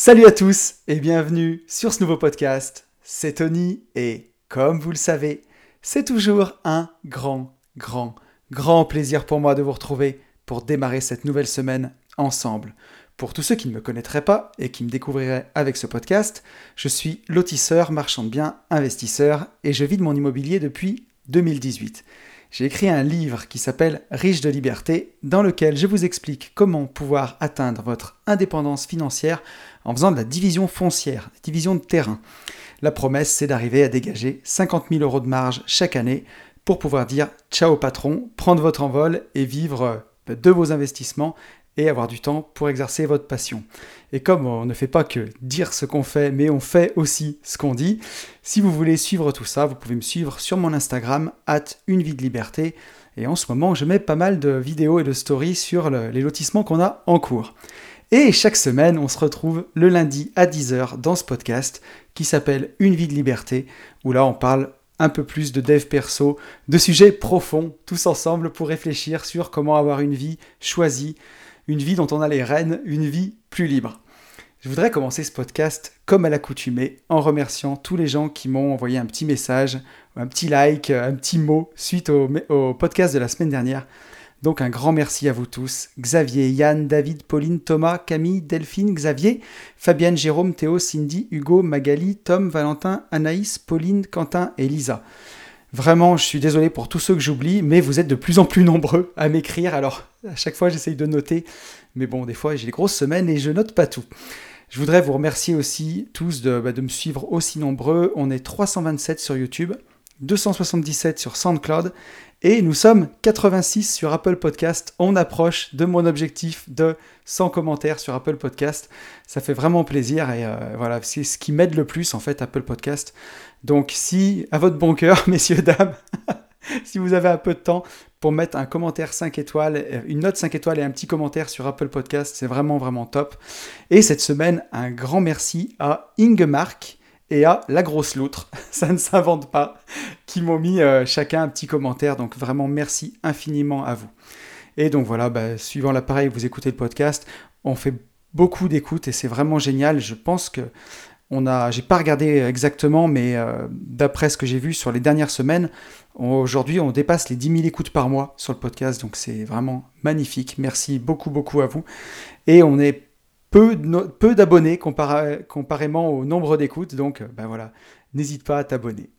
Salut à tous et bienvenue sur ce nouveau podcast. C'est Tony et comme vous le savez, c'est toujours un grand, grand, grand plaisir pour moi de vous retrouver pour démarrer cette nouvelle semaine ensemble. Pour tous ceux qui ne me connaîtraient pas et qui me découvriraient avec ce podcast, je suis lotisseur, marchand de biens, investisseur et je vis de mon immobilier depuis 2018 j'ai écrit un livre qui s'appelle Riche de liberté, dans lequel je vous explique comment pouvoir atteindre votre indépendance financière en faisant de la division foncière, division de terrain. La promesse, c'est d'arriver à dégager 50 000 euros de marge chaque année pour pouvoir dire ciao patron, prendre votre envol et vivre de vos investissements et avoir du temps pour exercer votre passion. Et comme on ne fait pas que dire ce qu'on fait, mais on fait aussi ce qu'on dit, si vous voulez suivre tout ça, vous pouvez me suivre sur mon Instagram, at une vie de liberté. Et en ce moment, je mets pas mal de vidéos et de stories sur les lotissements qu'on a en cours. Et chaque semaine, on se retrouve le lundi à 10h dans ce podcast qui s'appelle Une vie de liberté, où là on parle un peu plus de dev perso, de sujets profonds, tous ensemble pour réfléchir sur comment avoir une vie choisie, une vie dont on a les rênes, une vie plus libre. Je voudrais commencer ce podcast comme à l'accoutumée en remerciant tous les gens qui m'ont envoyé un petit message, un petit like, un petit mot suite au, au, podcast de la semaine dernière. Donc un grand merci à vous tous. Xavier, Yann, David, Pauline, Thomas, Camille, Delphine, Xavier, Fabienne, Jérôme, Théo, Cindy, Hugo, Magali, Tom, Valentin, Anaïs, Pauline, Quentin et Lisa. Vraiment, je suis désolé pour tous ceux que j'oublie, mais vous êtes de plus en plus nombreux à m'écrire. Alors, à chaque fois, j'essaye de noter. Mais bon, des fois, j'ai des grosses semaines et je note pas tout. Je voudrais vous remercier aussi tous de, bah, de me suivre aussi nombreux. On est 327 sur YouTube, 277 sur SoundCloud et nous sommes 86 sur Apple Podcast. On approche de mon objectif de 100 commentaires sur Apple Podcast. Ça fait vraiment plaisir et euh, voilà, c'est ce qui m'aide le plus en fait, Apple Podcast. Donc si, à votre bon cœur, messieurs, dames, si vous avez un peu de temps pour mettre un commentaire 5 étoiles, euh, une note 5 étoiles et un petit commentaire sur Apple Podcast, c'est vraiment vraiment top. Et cette semaine, un grand merci à Ingemark et à La Grosse Loutre, ça ne s'invente pas, qui m'ont mis euh, chacun un petit commentaire. Donc vraiment merci infiniment à vous. Et donc voilà, bah, suivant l'appareil, vous écoutez le podcast, on fait beaucoup d'écoutes et c'est vraiment génial. Je pense que on a, j'ai pas regardé exactement, mais euh, d'après ce que j'ai vu sur les dernières semaines, aujourd'hui on dépasse les 10 000 écoutes par mois sur le podcast, donc c'est vraiment magnifique. Merci beaucoup beaucoup à vous. Et on est peu, d'abonnés comparément au nombre d'écoutes, donc ben voilà, n'hésite pas à t'abonner.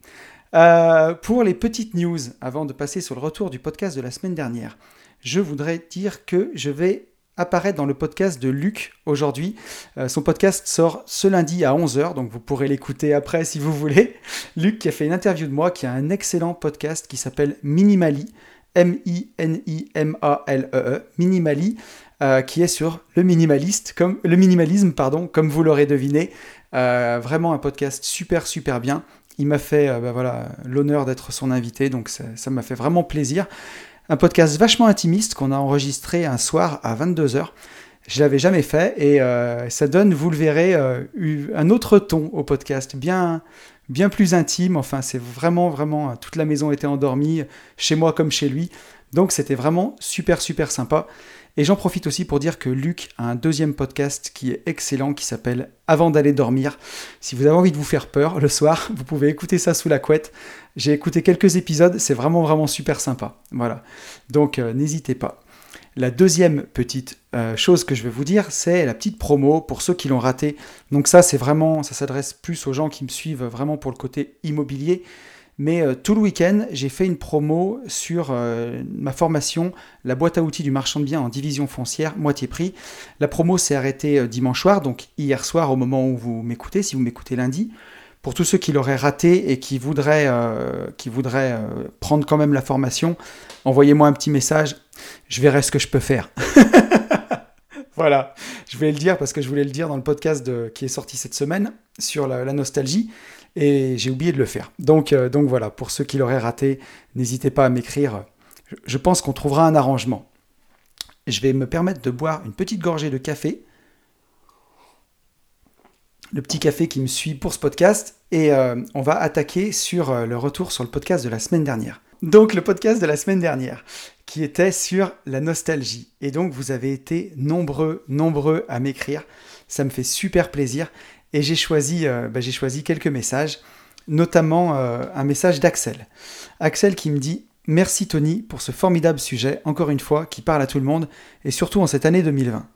Euh, pour les petites news, avant de passer sur le retour du podcast de la semaine dernière, je voudrais dire que je vais apparaître dans le podcast de Luc aujourd'hui. Euh, son podcast sort ce lundi à 11h, donc vous pourrez l'écouter après si vous voulez. Luc qui a fait une interview de moi, qui a un excellent podcast qui s'appelle Minimali, M-I-N-I-M-A-L-E-E, -E, Minimali. Euh, qui est sur le minimaliste, comme le minimalisme, pardon, comme vous l'aurez deviné. Euh, vraiment un podcast super super bien. Il m'a fait euh, bah voilà l'honneur d'être son invité, donc ça m'a fait vraiment plaisir. Un podcast vachement intimiste qu'on a enregistré un soir à 22h. Je l'avais jamais fait et ça donne, vous le verrez, un autre ton au podcast, bien, bien plus intime. Enfin, c'est vraiment, vraiment, toute la maison était endormie, chez moi comme chez lui. Donc, c'était vraiment super, super sympa. Et j'en profite aussi pour dire que Luc a un deuxième podcast qui est excellent, qui s'appelle Avant d'aller dormir. Si vous avez envie de vous faire peur le soir, vous pouvez écouter ça sous la couette. J'ai écouté quelques épisodes, c'est vraiment vraiment super sympa. Voilà. Donc euh, n'hésitez pas. La deuxième petite euh, chose que je vais vous dire, c'est la petite promo pour ceux qui l'ont raté. Donc ça, c'est vraiment, ça s'adresse plus aux gens qui me suivent vraiment pour le côté immobilier. Mais euh, tout le week-end, j'ai fait une promo sur euh, ma formation, la boîte à outils du marchand de biens en division foncière, moitié prix. La promo s'est arrêtée euh, dimanche soir, donc hier soir au moment où vous m'écoutez, si vous m'écoutez lundi. Pour tous ceux qui l'auraient raté et qui voudraient, qui voudraient prendre quand même la formation, envoyez-moi un petit message, je verrai ce que je peux faire. voilà, je vais le dire parce que je voulais le dire dans le podcast qui est sorti cette semaine sur la nostalgie et j'ai oublié de le faire. Donc, euh, donc voilà, pour ceux qui l'auraient raté, n'hésitez pas à m'écrire. Je pense qu'on trouvera un arrangement. Je vais me permettre de boire une petite gorgée de café. Le petit café qui me suit pour ce podcast. Et euh, on va attaquer sur euh, le retour sur le podcast de la semaine dernière. Donc le podcast de la semaine dernière, qui était sur la nostalgie. Et donc vous avez été nombreux, nombreux à m'écrire Ça me fait super plaisir. Et j'ai choisi, bah, j'ai choisi quelques messages, notamment un message d'Axel. Axel qui me dit Merci Tony pour ce formidable sujet, encore une fois, qui parle à tout le monde, et surtout en cette année 2020.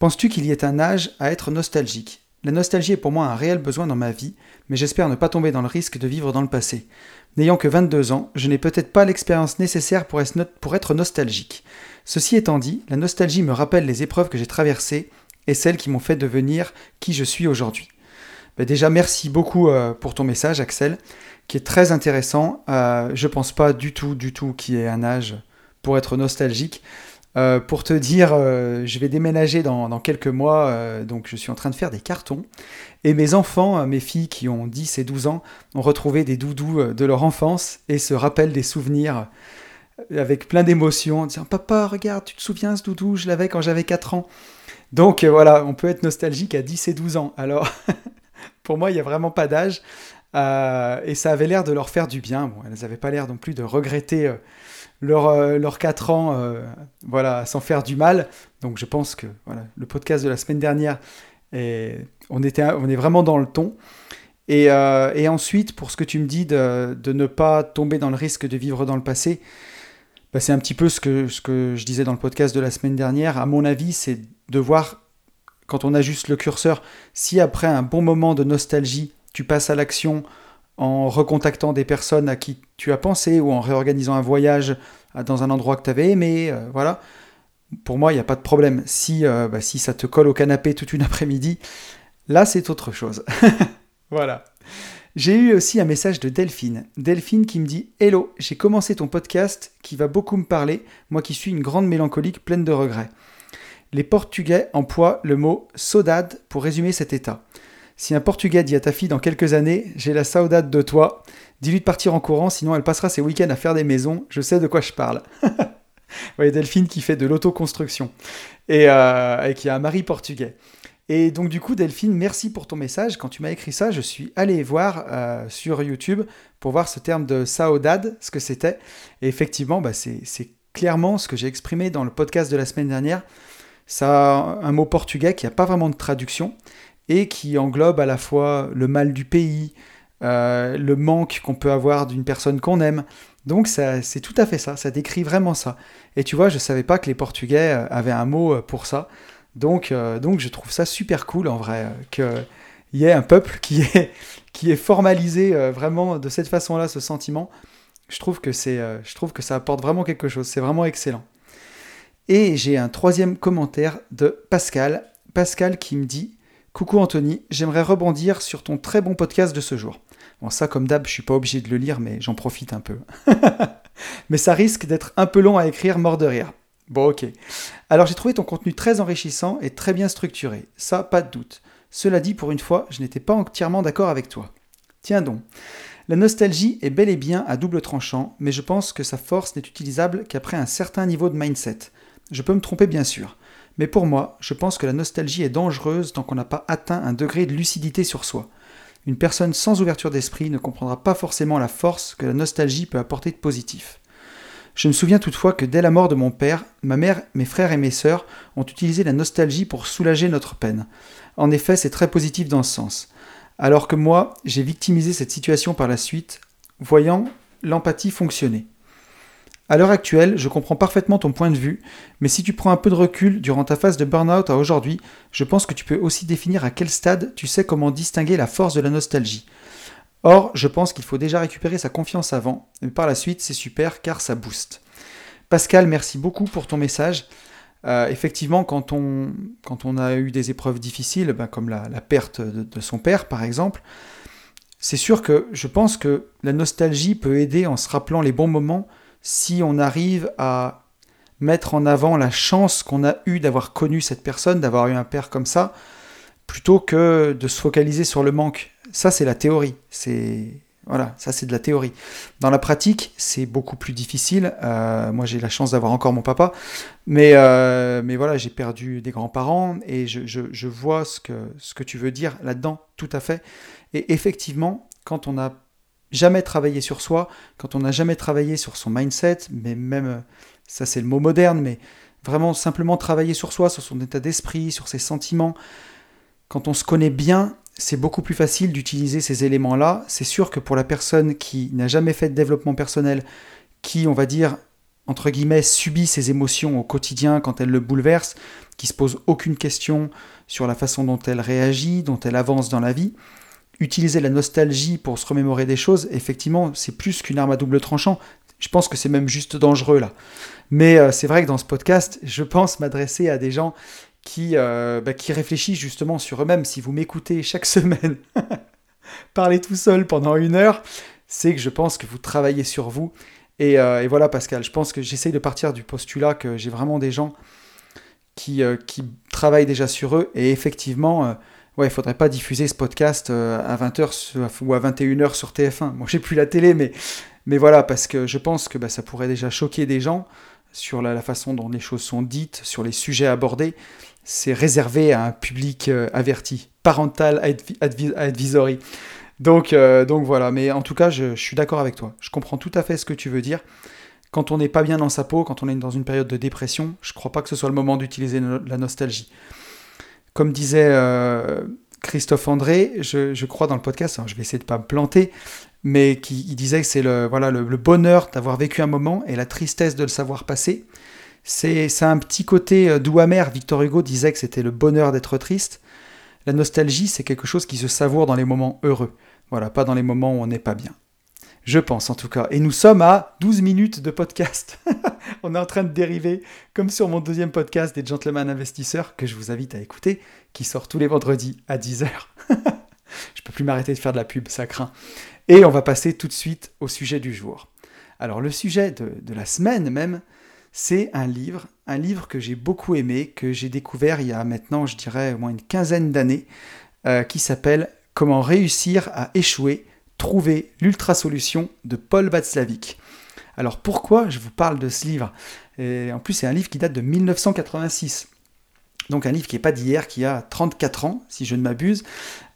Penses-tu qu'il y ait un âge à être nostalgique? La nostalgie est pour moi un réel besoin dans ma vie, mais j'espère ne pas tomber dans le risque de vivre dans le passé. N'ayant que 22 ans, je n'ai peut-être pas l'expérience nécessaire pour être nostalgique. Ceci étant dit, la nostalgie me rappelle les épreuves que j'ai traversées et celles qui m'ont fait devenir qui je suis aujourd'hui. Ben déjà, merci beaucoup euh, pour ton message, Axel, qui est très intéressant. Euh, je pense pas du tout, du tout qu'il y ait un âge pour être nostalgique. Euh, pour te dire, euh, je vais déménager dans, quelques mois, donc je suis en train de faire des cartons. Et mes enfants, mes filles qui ont 10 et 12 ans, ont retrouvé des doudous de leur enfance et se rappellent des souvenirs avec plein d'émotions en disant Papa, regarde, tu te souviens ce doudou, je l'avais quand j'avais 4 ans. Donc voilà, on peut être nostalgique à 10 et 12 ans. Alors, pour moi, il n'y a vraiment pas d'âge. et ça avait l'air de leur faire du bien. Bon, elles n'avaient pas l'air non plus de regretter leurs leur euh, 4 ans euh, voilà, sans faire du mal. Donc je pense que voilà, le podcast de la semaine dernière, on, était, on est vraiment dans le ton. Et, euh, et, ensuite, pour ce que tu me dis de, de, ne pas tomber dans le risque de vivre dans le passé, bah c'est un petit peu ce que, ce que je disais dans le podcast de la semaine dernière. À mon avis, c'est de voir, quand on ajuste le curseur, si après un bon moment de nostalgie, tu passes à l'action en recontactant des personnes à qui tu as pensé ou en réorganisant un voyage dans un endroit que tu avais aimé, euh, voilà. Pour moi, il n'y a pas de problème. Si, euh, bah, si ça te colle au canapé toute une après-midi, là, c'est autre chose. voilà. J'ai eu aussi un message de Delphine. Delphine qui me dit Hello, j'ai commencé ton podcast qui va beaucoup me parler, moi qui suis une grande mélancolique pleine de regrets. Les Portugais emploient le mot saudade pour résumer cet état. Si un Portugais dit à ta fille dans quelques années J'ai la saudade de toi, dis-lui de partir en courant, sinon elle passera ses week-ends à faire des maisons, je sais de quoi je parle. Vous voyez Delphine qui fait de l'autoconstruction et, euh, et qui a un mari portugais. Et donc du coup, Delphine, merci pour ton message. Quand tu m'as écrit ça, je suis allé voir euh, sur YouTube pour voir ce terme de saudade, ce que c'était. Et effectivement, bah, c'est clairement ce que j'ai exprimé dans le podcast de la semaine dernière. Ça un mot portugais qui n'a pas vraiment de traduction, et qui englobe à la fois le mal du pays, euh, le manque qu'on peut avoir d'une personne qu'on aime. Donc c'est tout à fait ça, ça décrit vraiment ça. Et tu vois, je ne savais pas que les Portugais euh, avaient un mot euh, pour ça. Donc, donc je trouve ça super cool en vrai, qu'il y ait un peuple qui est, qui est formalisé vraiment de cette façon-là, ce sentiment. Je trouve, que je trouve que ça apporte vraiment quelque chose, c'est vraiment excellent. Et j'ai un troisième commentaire de Pascal. Pascal qui me dit Coucou Anthony, j'aimerais rebondir sur ton très bon podcast de ce jour. Bon, ça, comme d'hab, je suis pas obligé de le lire, mais j'en profite un peu. mais ça risque d'être un peu long à écrire, mort de rire. Bon, ok. Alors, j'ai trouvé ton contenu très enrichissant et très bien structuré. Ça, pas de doute. Cela dit, pour une fois, je n'étais pas entièrement d'accord avec toi. Tiens donc. La nostalgie est bel et bien à double tranchant, mais je pense que sa force n'est utilisable qu'après un certain niveau de mindset. Je peux me tromper bien sûr. Mais pour moi, je pense que la nostalgie est dangereuse tant qu'on n'a pas atteint un degré de lucidité sur soi. Une personne sans ouverture d'esprit ne comprendra pas forcément la force que la nostalgie peut apporter de positif. Je me souviens toutefois que dès la mort de mon père, ma mère, mes frères et mes sœurs ont utilisé la nostalgie pour soulager notre peine. En effet, c'est très positif dans ce sens. Alors que moi, j'ai victimisé cette situation par la suite, voyant l'empathie fonctionner. À l'heure actuelle, je comprends parfaitement ton point de vue, mais si tu prends un peu de recul durant ta phase de burn-out à aujourd'hui, je pense que tu peux aussi définir à quel stade tu sais comment distinguer la force de la nostalgie. Or, je pense qu'il faut déjà récupérer sa confiance avant, mais par la suite, c'est super car ça booste. Pascal, merci beaucoup pour ton message. Euh, effectivement, quand on, a eu des épreuves difficiles, ben, comme la, perte de, son père par exemple, c'est sûr que je pense que la nostalgie peut aider en se rappelant les bons moments si on arrive à mettre en avant la chance qu'on a eue d'avoir connu cette personne, d'avoir eu un père comme ça, plutôt que de se focaliser sur le manque. Ça, c'est la théorie. C'est voilà, ça c'est de la théorie. Dans la pratique, c'est beaucoup plus difficile. Euh, moi, j'ai la chance d'avoir encore mon papa, mais, euh, mais voilà, j'ai perdu des grands-parents et je, je, vois ce que, ce que tu veux dire là-dedans, tout à fait. Et effectivement, quand on a jamais travaillé sur soi, quand on n'a jamais travaillé sur son mindset, mais même, ça c'est le mot moderne, mais vraiment simplement travailler sur soi, sur son état d'esprit, sur ses sentiments, quand on se connaît bien, c'est beaucoup plus facile d'utiliser ces éléments-là. C'est sûr que pour la personne qui n'a jamais fait de développement personnel, qui, on va dire, entre guillemets, subit ses émotions au quotidien quand elle le bouleverse, qui se pose aucune question sur la façon dont elle réagit, dont elle avance dans la vie, utiliser la nostalgie pour se remémorer des choses, effectivement, c'est plus qu'une arme à double tranchant. Je pense que c'est même juste dangereux là. Mais euh, c'est vrai que dans ce podcast, je pense m'adresser à des gens qui, euh, bah, qui réfléchissent justement sur eux-mêmes. Si vous m'écoutez chaque semaine parler tout seul pendant une heure, c'est que je pense que vous travaillez sur vous. Et, euh, et voilà Pascal, je pense que j'essaye de partir du postulat que j'ai vraiment des gens qui, qui travaillent déjà sur eux. Et effectivement, ouais, il faudrait pas diffuser ce podcast à 20h ou à 21h sur TF1. Moi, j'ai plus la télé, mais, mais voilà, parce que je pense que bah, ça pourrait déjà choquer des gens sur la, façon dont les choses sont dites, sur les sujets abordés, c'est réservé à un public euh, averti, parental advisory. Donc, euh, donc voilà, mais en tout cas, je, suis d'accord avec toi. Je comprends tout à fait ce que tu veux dire. Quand on n'est pas bien dans sa peau, quand on est dans une période de dépression, je ne crois pas que ce soit le moment d'utiliser la nostalgie. Comme disait euh, Christophe André, je, crois dans le podcast, je vais essayer de pas me planter, mais qui il disait que c'est le, voilà, le, bonheur d'avoir vécu un moment et la tristesse de le savoir passer. C'est un petit côté euh, doux amer. Victor Hugo disait que c'était le bonheur d'être triste. La nostalgie, c'est quelque chose qui se savoure dans les moments heureux. Voilà, pas dans les moments où on n'est pas bien. Je pense en tout cas. Et nous sommes à 12 minutes de podcast. on est en train de dériver, comme sur mon deuxième podcast des Gentlemen Investisseurs, que je vous invite à écouter, qui sort tous les vendredis à 10h. je peux plus m'arrêter de faire de la pub, ça craint. Et on va passer tout de suite au sujet du jour. Alors le sujet de, la semaine même, c'est un livre, un livre que j'ai beaucoup aimé, que j'ai découvert il y a maintenant, je dirais, au moins une quinzaine d'années, euh, qui s'appelle Comment réussir à échouer, trouver l'ultra-solution de Paul Václavic. Alors pourquoi je vous parle de ce livre? En plus c'est un livre qui date de 1986. Donc un livre qui n'est pas d'hier, qui a 34 ans, si je ne m'abuse.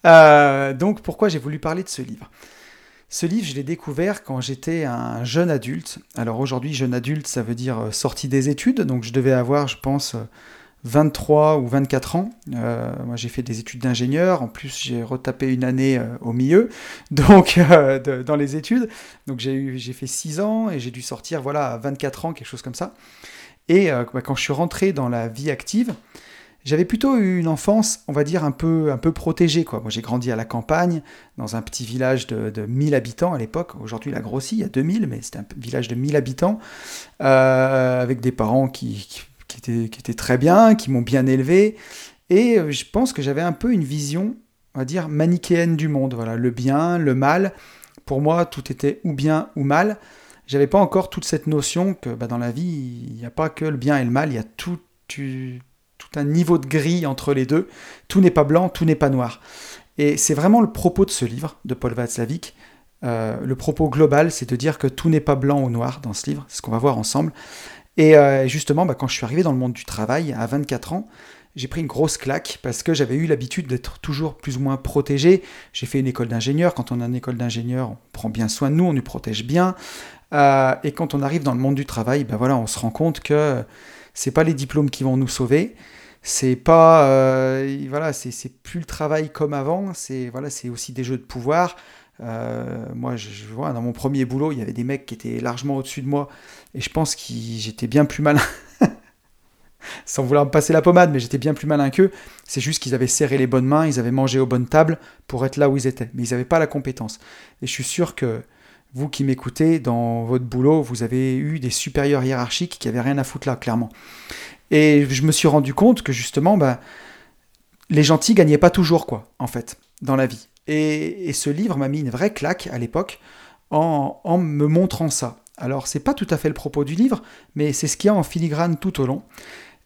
Euh, donc pourquoi j'ai voulu parler de ce livre? Ce livre, je l'ai découvert quand j'étais un jeune adulte. Alors aujourd'hui, jeune adulte, ça veut dire euh, sorti des études. Donc je devais avoir, je pense, 23 ou 24 ans. Euh, moi, j'ai fait des études d'ingénieur. En plus, j'ai retapé une année euh, au milieu, donc dans les études. Donc j'ai fait 6 ans et j'ai dû sortir, voilà, à 24 ans, quelque chose comme ça. Et bah, quand je suis rentré dans la vie active, j'avais plutôt eu une enfance, on va dire, un peu, un peu protégée. Quoi. Moi, j'ai grandi à la campagne, dans un petit village de, de 1000 habitants à l'époque. Aujourd'hui, il a grossi, il y a 2000, mais c'était un village de 1000 habitants, euh, avec des parents qui, qui étaient très bien, qui m'ont bien élevé. Et euh, je pense que j'avais un peu une vision, on va dire, manichéenne du monde. Voilà, le bien, le mal. Pour moi, tout était ou bien ou mal. J'avais pas encore toute cette notion que bah, dans la vie, il n'y a pas que le bien et le mal, il y a tout un niveau de gris entre les deux. Tout n'est pas blanc, tout n'est pas noir. Et c'est vraiment le propos de ce livre de Paul Václavic. Euh, le propos global, c'est de dire que tout n'est pas blanc ou noir dans ce livre, c'est ce qu'on va voir ensemble. Et euh, justement, bah, quand je suis arrivé dans le monde du travail à 24 ans, j'ai pris une grosse claque parce que j'avais eu l'habitude d'être toujours plus ou moins protégé. J'ai fait une école d'ingénieur. Quand on a une école d'ingénieur, on prend bien soin de nous, on nous protège bien. Euh, et quand on arrive dans le monde du travail, ben voilà, on se rend compte que c'est pas les diplômes qui vont nous sauver. C'est pas euh, voilà, c'est plus le travail comme avant. C'est voilà, c'est aussi des jeux de pouvoir. Euh, moi, je, vois dans mon premier boulot, il y avait des mecs qui étaient largement au-dessus de moi, et je pense que j'étais bien plus malin. Sans vouloir me passer la pommade, mais j'étais bien plus malin qu'eux. C'est juste qu'ils avaient serré les bonnes mains, ils avaient mangé aux bonnes tables pour être là où ils étaient, mais ils n'avaient pas la compétence. Et je suis sûr que vous qui m'écoutez, dans votre boulot, vous avez eu des supérieurs hiérarchiques qui n'avaient rien à foutre là, clairement. Et je me suis rendu compte que justement, bah, les gentils gagnaient pas toujours, quoi, en fait, dans la vie. Et, ce livre m'a mis une vraie claque à l'époque en, me montrant ça. Alors, c'est pas tout à fait le propos du livre, mais c'est ce qu'il y a en filigrane tout au long.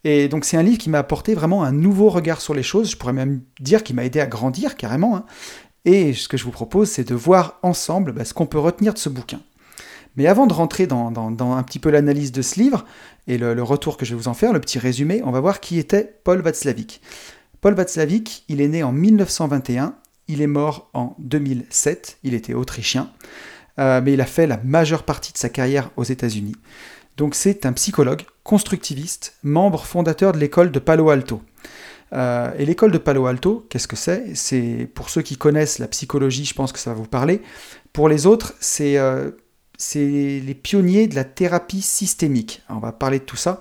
Et donc, c'est un livre qui m'a apporté vraiment un nouveau regard sur les choses. Je pourrais même dire qu'il m'a aidé à grandir carrément. Hein. Et ce que je vous propose, c'est de voir ensemble bah, ce qu'on peut retenir de ce bouquin. Mais avant de rentrer dans, un petit peu l'analyse de ce livre et le, retour que je vais vous en faire, le petit résumé, on va voir qui était Paul Václavic. Paul Václavic, il est né en 1921, il est mort en 2007, il était autrichien, euh, mais il a fait la majeure partie de sa carrière aux États-Unis. Donc c'est un psychologue constructiviste, membre fondateur de l'école de Palo Alto. et l'école de Palo Alto, qu'est-ce que c'est? Pour ceux qui connaissent la psychologie, je pense que ça va vous parler. Pour les autres, c'est les pionniers de la thérapie systémique. on va parler de tout ça.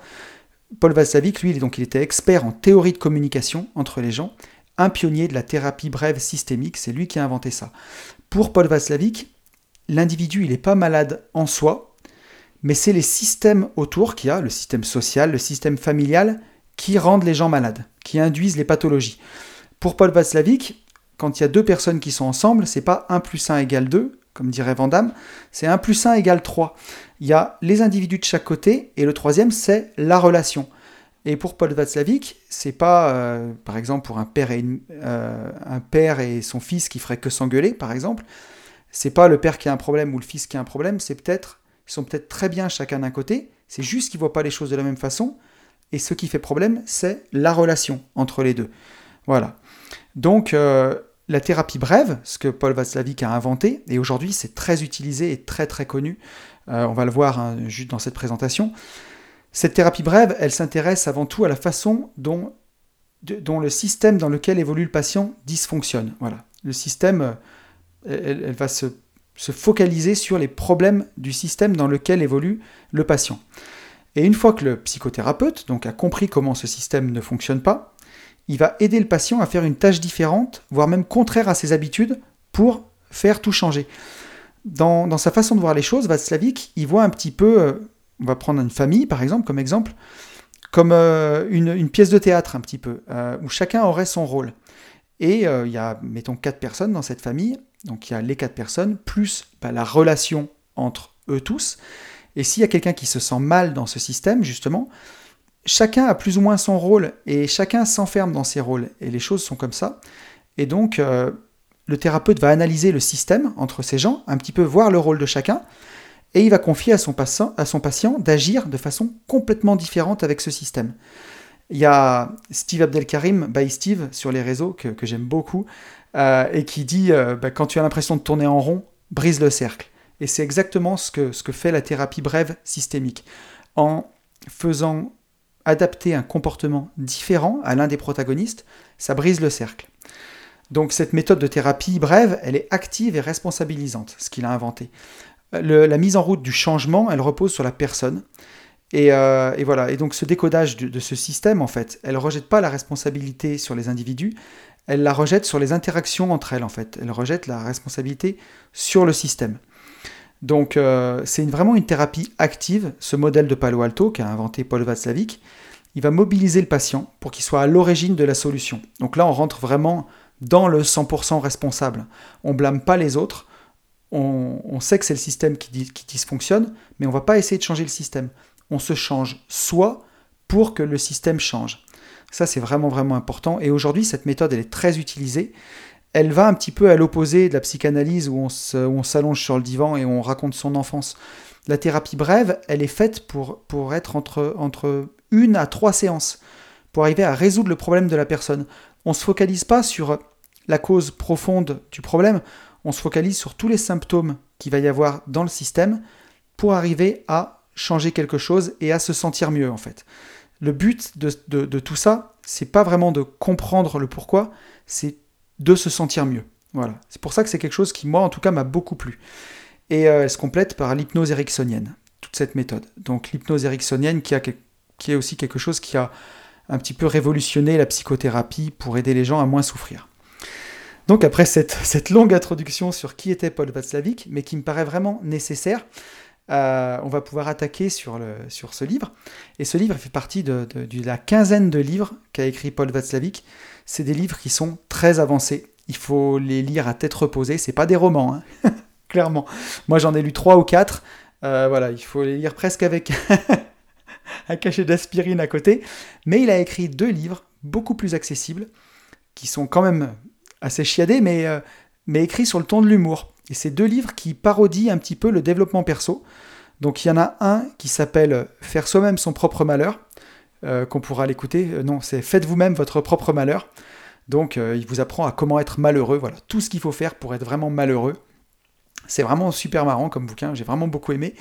Paul Vaslavic, lui, donc, il était expert en théorie de communication entre les gens, un pionnier de la thérapie brève systémique, c'est lui qui a inventé ça. Pour Paul Vaslavic, l'individu, il n'est pas malade en soi, mais c'est les systèmes autour qu'il y a, le système social, le système familial, qui rendent les gens malades, qui induisent les pathologies. Pour Paul Vaslavic, quand il y a deux personnes qui sont ensemble, c'est pas 1 plus 1 égale 2, comme dirait Vandamme, c'est 1 plus 1 égale 3. Il y a les individus de chaque côté, et le troisième, c'est la relation. Et pour Paul Václavic, c'est pas, euh, par exemple, pour un père, et euh, un père et son fils qui ferait que s'engueuler, par exemple. C'est pas le père qui a un problème ou le fils qui a un problème, c'est peut-être, ils sont peut-être très bien chacun d'un côté, c'est juste qu'ils voient pas les choses de la même façon, et ce qui fait problème, c'est la relation entre les deux. Voilà. Donc, euh, la thérapie brève, ce que Paul Václavic a inventé, et aujourd'hui c'est très utilisé et très très connu, on va le voir hein, juste dans cette présentation, cette thérapie brève, elle s'intéresse avant tout à la façon dont, le système dans lequel évolue le patient dysfonctionne. Voilà. Le système, euh, elle, va se, focaliser sur les problèmes du système dans lequel évolue le patient. Et une fois que le psychothérapeute donc, a compris comment ce système ne fonctionne pas, il va aider le patient à faire une tâche différente, voire même contraire à ses habitudes, pour faire tout changer. Dans, dans sa façon de voir les choses, Václavic, il voit un petit peu euh, on va prendre une famille, par exemple, comme exemple, comme euh, une, pièce de théâtre un petit peu, euh, où chacun aurait son rôle. Et euh, il y a, mettons, quatre personnes dans cette famille, donc il y a les quatre personnes, plus bah, la relation entre eux tous. Et s'il y a quelqu'un qui se sent mal dans ce système, justement, chacun a plus ou moins son rôle, et chacun s'enferme dans ses rôles, et les choses sont comme ça. Et donc, le thérapeute va analyser le système entre ces gens, un petit peu voir le rôle de chacun, et il va confier à son patient, d'agir de façon complètement différente avec ce système. Il y a Steve Abdelkarim, by Steve, sur les réseaux, que, j'aime beaucoup, euh, et qui dit euh, bah, quand tu as l'impression de tourner en rond, brise le cercle. Et c'est exactement ce que fait la thérapie brève systémique. En faisant adapter un comportement différent à l'un des protagonistes, ça brise le cercle. Donc cette méthode de thérapie brève, elle est active et responsabilisante, ce qu'il a inventé la mise en route du changement, elle repose sur la personne. Et, euh, voilà. Et donc ce décodage de, ce système, en fait, elle rejette pas la responsabilité sur les individus, elle la rejette sur les interactions entre elles, en fait. Elle rejette la responsabilité sur le système. Donc euh, c'est vraiment une thérapie active, ce modèle de Palo Alto qu'a inventé Paul Václavic. Il va mobiliser le patient pour qu'il soit à l'origine de la solution. Donc là, on rentre vraiment dans le 100% responsable. On blâme pas les autres, on, sait que c'est le système qui, dysfonctionne, mais on va pas essayer de changer le système. On se change soi pour que le système change. Ça, c'est vraiment, vraiment important. Et aujourd'hui, cette méthode, elle est très utilisée. Elle va un petit peu à l'opposé de la psychanalyse où on s'allonge sur le divan et on raconte son enfance. La thérapie brève, elle est faite pour, pour être entre, entre une à trois séances, pour arriver à résoudre le problème de la personne. On ne se focalise pas sur la cause profonde du problème, on se focalise sur tous les symptômes qu'il va y avoir dans le système pour arriver à changer quelque chose et à se sentir mieux en fait. Le but de, tout ça, c'est pas vraiment de comprendre le pourquoi, c'est de se sentir mieux. Voilà. C'est pour ça que c'est quelque chose qui, moi, en tout cas, m'a beaucoup plu. Et euh, elle se complète par l'hypnose ericksonienne, toute cette méthode. Donc l'hypnose ericksonienne qui, a, qui est aussi quelque chose qui a un petit peu révolutionné la psychothérapie pour aider les gens à moins souffrir. Donc après cette, longue introduction sur qui était Paul Václavic, mais qui me paraît vraiment nécessaire, euh, on va pouvoir attaquer sur, ce livre. Et ce livre fait partie de, la quinzaine de livres qu'a écrit Paul Václavic. C'est des livres qui sont très avancés. Il faut les lire à tête reposée. C'est pas des romans, hein. clairement. Moi j'en ai lu trois ou quatre. Euh, voilà, il faut les lire presque avec un cachet d'aspirine à côté. Mais il a écrit deux livres beaucoup plus accessibles, qui sont quand même assez chiadé, mais, euh, mais écrit sur le ton de l'humour. Et c'est deux livres qui parodient un petit peu le développement perso. Donc il y en a un qui s'appelle Faire soi-même son propre malheur, euh, qu'on pourra l'écouter. Euh, non, c'est Faites vous-même votre propre malheur. Donc il vous apprend à comment être malheureux, voilà, tout ce qu'il faut faire pour être vraiment malheureux. C'est vraiment super marrant comme bouquin, j'ai vraiment beaucoup aimé.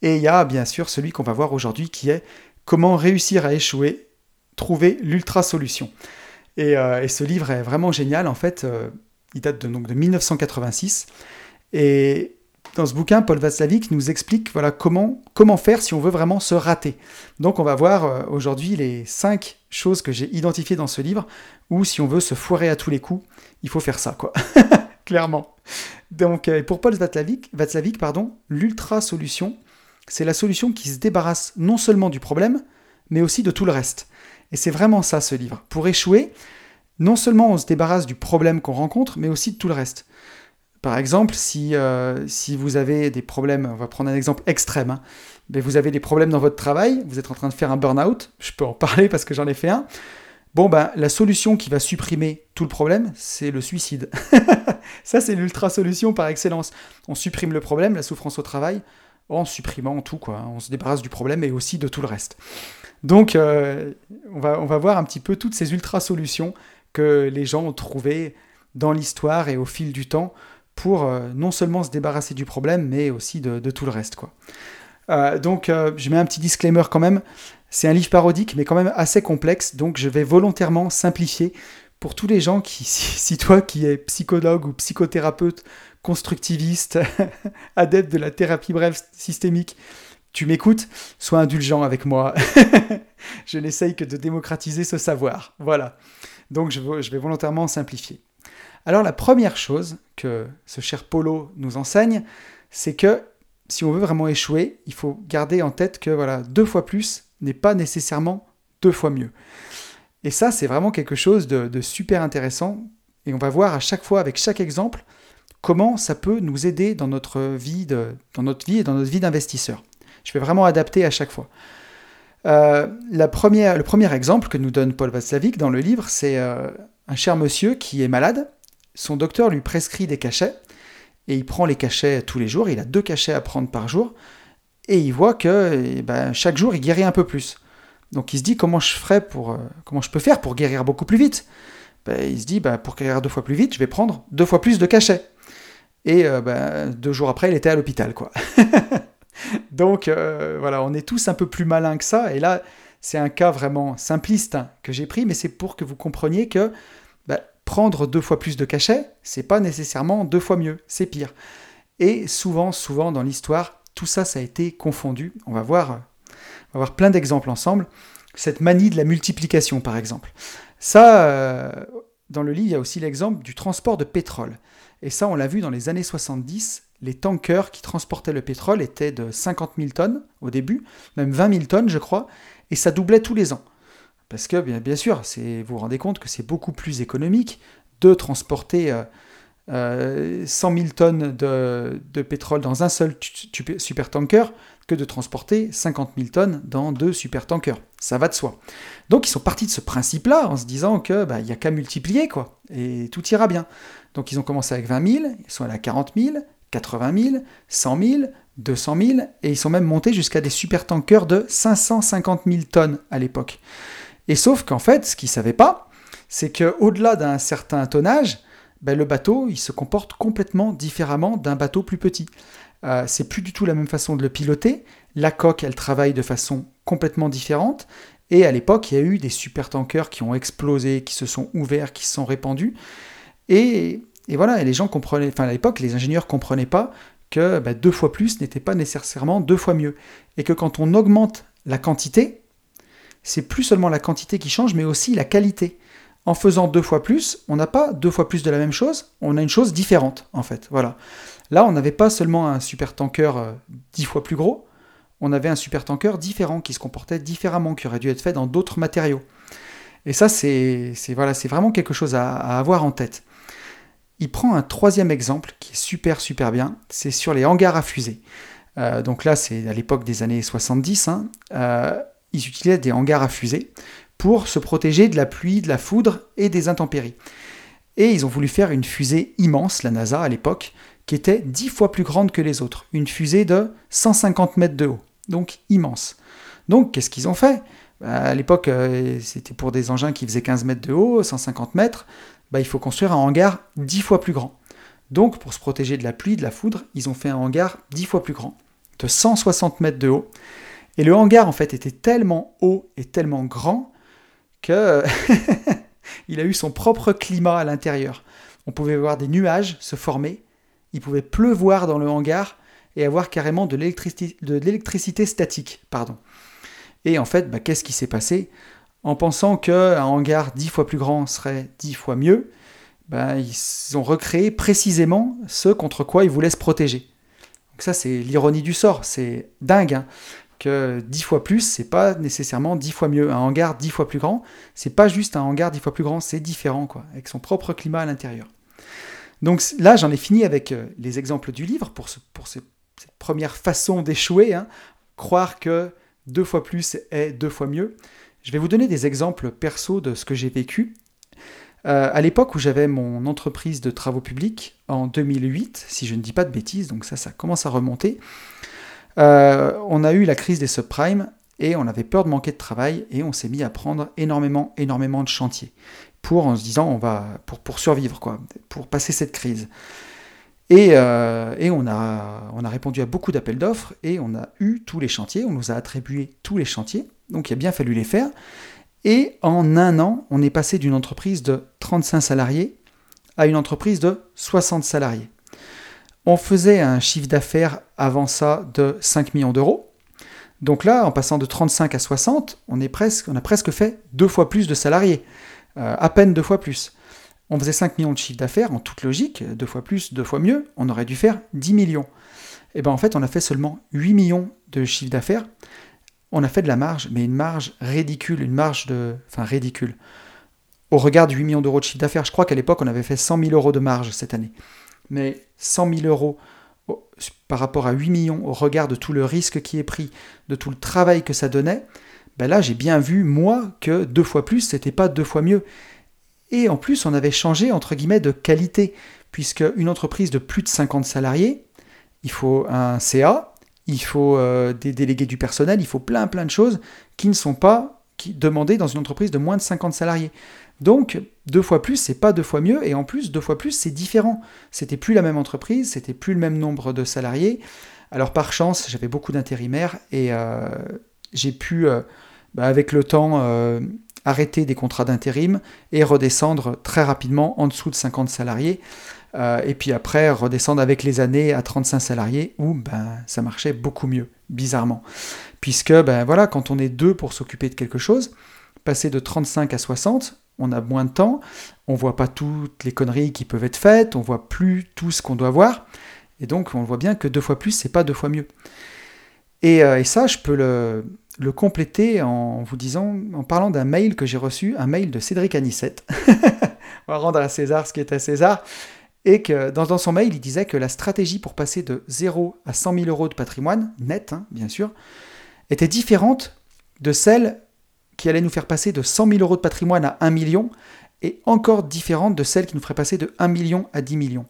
Et il y a bien sûr celui qu'on va voir aujourd'hui qui est Comment réussir à échouer, trouver l'ultra solution. Et, euh, et, ce livre est vraiment génial. En fait, euh, il date de, donc, de 1986. Et dans ce bouquin, Paul Václavic nous explique voilà, comment, comment faire si on veut vraiment se rater. Donc on va voir euh, aujourd'hui les cinq choses que j'ai identifiées dans ce livre, où si on veut se foirer à tous les coups, il faut faire ça, quoi. Clairement. Donc pour Paul Václavic, Václavic pardon, l'ultra solution, c'est la solution qui se débarrasse non seulement du problème, mais aussi de tout le reste. Et c'est vraiment ça ce livre. Pour échouer, non seulement on se débarrasse du problème qu'on rencontre, mais aussi de tout le reste. Par exemple, si, euh, si vous avez des problèmes, on va prendre un exemple extrême, hein, mais vous avez des problèmes dans votre travail, vous êtes en train de faire un burn-out, je peux en parler parce que j'en ai fait un. Bon, ben, la solution qui va supprimer tout le problème, c'est le suicide. Ça, c'est l'ultra solution par excellence. On supprime le problème, la souffrance au travail, en supprimant tout, quoi. On se débarrasse du problème et aussi de tout le reste. Donc, euh, on, va, voir un petit peu toutes ces ultra solutions que les gens ont trouvées dans l'histoire et au fil du temps pour euh, non seulement se débarrasser du problème, mais aussi de, tout le reste. Quoi. Euh, donc je mets un petit disclaimer quand même, c'est un livre parodique, mais quand même assez complexe, donc je vais volontairement simplifier pour tous les gens qui, si, toi qui es psychologue ou psychothérapeute, constructiviste, adepte de la thérapie brève systémique, tu m'écoutes, sois indulgent avec moi. je n'essaye que de démocratiser ce savoir. Voilà. Donc je vais volontairement simplifier. Alors la première chose que ce cher Polo nous enseigne, c'est que si on veut vraiment échouer, il faut garder en tête que voilà, deux fois plus n'est pas nécessairement deux fois mieux. Et ça, c'est vraiment quelque chose de, super intéressant. Et on va voir à chaque fois, avec chaque exemple, comment ça peut nous aider dans notre vie, dans notre vie et dans notre vie d'investisseur. Je vais vraiment adapter à chaque fois. Euh, le premier exemple que nous donne Paul Václavic dans le livre, c'est euh, un cher monsieur qui est malade. Son docteur lui prescrit des cachets et il prend les cachets tous les jours. Il a deux cachets à prendre par jour et il voit que eh ben, chaque jour il guérit un peu plus. Donc il se dit comment je ferais pour euh, comment je peux faire pour guérir beaucoup plus vite? Ben, il se dit ben, pour guérir deux fois plus vite, je vais prendre deux fois plus de cachets. Et deux jours après, il était à l'hôpital. Donc euh, voilà, on est tous un peu plus malins que ça. Et là, c'est un cas vraiment simpliste hein, que j'ai pris, mais c'est pour que vous compreniez que bah, prendre deux fois plus de cachets, c'est pas nécessairement deux fois mieux, c'est pire. Et souvent, souvent dans l'histoire, tout ça, ça a été confondu. On va voir, voir plein d'exemples ensemble. Cette manie de la multiplication, par exemple. Ça, euh, dans le livre, il y a aussi l'exemple du transport de pétrole. Et ça, on l'a vu dans les années 70, les tankers qui transportaient le pétrole étaient de 50 000 tonnes au début, même 20 000 tonnes, je crois, et ça doublait tous les ans. Parce que, bien, sûr, vous vous rendez compte que c'est beaucoup plus économique de transporter 100 euh, 000 euh, tonnes de, pétrole dans un seul supertanker que de transporter 50 000 tonnes dans deux supertankers. Ça va de soi. Donc ils sont partis de ce principe-là en se disant que bah, n'y a qu'à multiplier, quoi, et tout ira bien. Donc ils ont commencé avec 20 000, ils sont allés à 40 000, 80 000, 100 000, 200 000, et ils sont même montés jusqu'à des supertankers de 550 000 tonnes à l'époque. Et sauf qu'en fait, ce qu'ils ne savaient pas, c'est qu'au-delà d'un certain tonnage, ben, le bateau, il se comporte complètement différemment d'un bateau plus petit. Euh, c'est plus du tout la même façon de le piloter. La coque, elle travaille de façon complètement différente. Et à l'époque, il y a eu des supertankers qui ont explosé, qui se sont ouverts, qui se sont répandus. Et et voilà, et les gens comprenaient, enfin à l'époque, les ingénieurs comprenaient pas que bah, deux fois plus n'était pas nécessairement deux fois mieux. Et que quand on augmente la quantité, c'est plus seulement la quantité qui change, mais aussi la qualité. En faisant deux fois plus, on n'a pas deux fois plus de la même chose, on a une chose différente, en fait. Voilà. Là, on n'avait pas seulement un super tanker euh, dix fois plus gros, on avait un super tanker différent, qui se comportait différemment, qui aurait dû être fait dans d'autres matériaux. Et ça, c'est voilà, vraiment quelque chose à avoir en tête. Il prend un troisième exemple qui est super super bien, c'est sur les hangars à fusées. Euh, donc là, c'est à l'époque des années 70. Hein. Euh, ils utilisaient des hangars à fusées pour se protéger de la pluie, de la foudre et des intempéries. Et ils ont voulu faire une fusée immense, la NASA à l'époque, qui était dix fois plus grande que les autres. Une fusée de 150 mètres de haut, donc immense. Donc qu'est-ce qu'ils ont fait? À l'époque, euh, c'était pour des engins qui faisaient 15 mètres de haut, 150 mètres. Bah, il faut construire un hangar dix fois plus grand. Donc, pour se protéger de la pluie, de la foudre, ils ont fait un hangar dix fois plus grand, de 160 mètres de haut. Et le hangar, en fait, était tellement haut et tellement grand que il a eu son propre climat à l'intérieur. On pouvait voir des nuages se former, il pouvait pleuvoir dans le hangar et avoir carrément de l'électricité statique. Pardon. Et en fait, bah, qu'est-ce qui s'est passé? En pensant qu'un hangar dix fois plus grand serait dix fois mieux, bah, ils ont recréé précisément ce contre quoi ils voulaient se protéger. Donc ça, c'est l'ironie du sort. C'est dingue. Hein, que 10 fois plus, c'est pas nécessairement dix fois mieux. Un hangar dix fois plus grand, c'est pas juste un hangar dix fois plus grand, c'est différent, avec son propre climat à l'intérieur. Donc là, j'en ai fini avec euh, les exemples du livre pour, pour cette première façon d'échouer. Hein. croire que deux fois plus est deux fois mieux. Je vais vous donner des exemples perso de ce que j'ai vécu. Euh, à l'époque où j'avais mon entreprise de travaux publics, en 2008, si je ne dis pas de bêtises, donc ça, ça commence à remonter, euh, on a eu la crise des subprimes et on avait peur de manquer de travail et on s'est mis à prendre énormément, énormément de chantiers pour, en se disant, on va, pour, survivre, pour passer cette crise. Euh, et, a, on, a, répondu à beaucoup d'appels d'offres et on a eu tous les chantiers, on nous a attribué tous les chantiers, donc il a bien fallu les faire. Et en un an, on est passé d'une entreprise de 35 salariés à une entreprise de 60 salariés. On faisait un chiffre d'affaires avant ça de 5 millions d'euros. Donc là, en passant de 35 à 60, on, est presque, on a presque fait deux fois plus de salariés, euh, à peine deux fois plus on faisait 5 millions de chiffre d'affaires, en toute logique, deux fois plus, deux fois mieux, on aurait dû faire 10 millions. Et eh bien en fait, on a fait seulement 8 millions de chiffre d'affaires. On a fait de la marge, mais une marge ridicule, une marge de. Enfin, ridicule. Au regard de 8 millions d'euros de chiffre d'affaires, je crois qu'à l'époque, on avait fait 100 000 euros de marge cette année. Mais 100 000 euros par rapport à 8 millions, au regard de tout le risque qui est pris, de tout le travail que ça donnait, ben là, j'ai bien vu, moi, que deux fois plus, c'était pas deux fois mieux. Et en plus, on avait changé, entre guillemets, de qualité, puisque une entreprise de plus de 50 salariés, il faut un CA, il faut euh, des délégués du personnel, il faut plein plein de choses qui ne sont pas demandées dans une entreprise de moins de 50 salariés. Donc, deux fois plus, c'est pas deux fois mieux, et en plus, deux fois plus, c'est différent. C'était plus la même entreprise, c'était plus le même nombre de salariés. Alors, par chance, j'avais beaucoup d'intérimaires, et euh, j'ai pu, euh, bah, avec le temps, arrêter des contrats d'intérim et redescendre très rapidement en dessous de 50 salariés. Euh, et puis après, redescendre avec les années à 35 salariés où ben, ça marchait beaucoup mieux, bizarrement. Puisque ben, voilà, quand on est deux pour s'occuper de quelque chose, passer de 35 à 60, on a moins de temps, on voit pas toutes les conneries qui peuvent être faites, on voit plus tout ce qu'on doit voir. Et donc on voit bien que deux fois plus, c'est pas deux fois mieux. Et, euh, et ça, je peux le, le compléter en vous disant, en parlant d'un mail que j'ai reçu, un mail de Cédric Anissette. On va rendre à César ce qui est à César. Et que dans, son mail, il disait que la stratégie pour passer de 0 à 100 000 euros de patrimoine, net, hein, bien sûr, était différente de celle qui allait nous faire passer de 100 000 euros de patrimoine à 1 million, et encore différente de celle qui nous ferait passer de 1 million à 10 millions.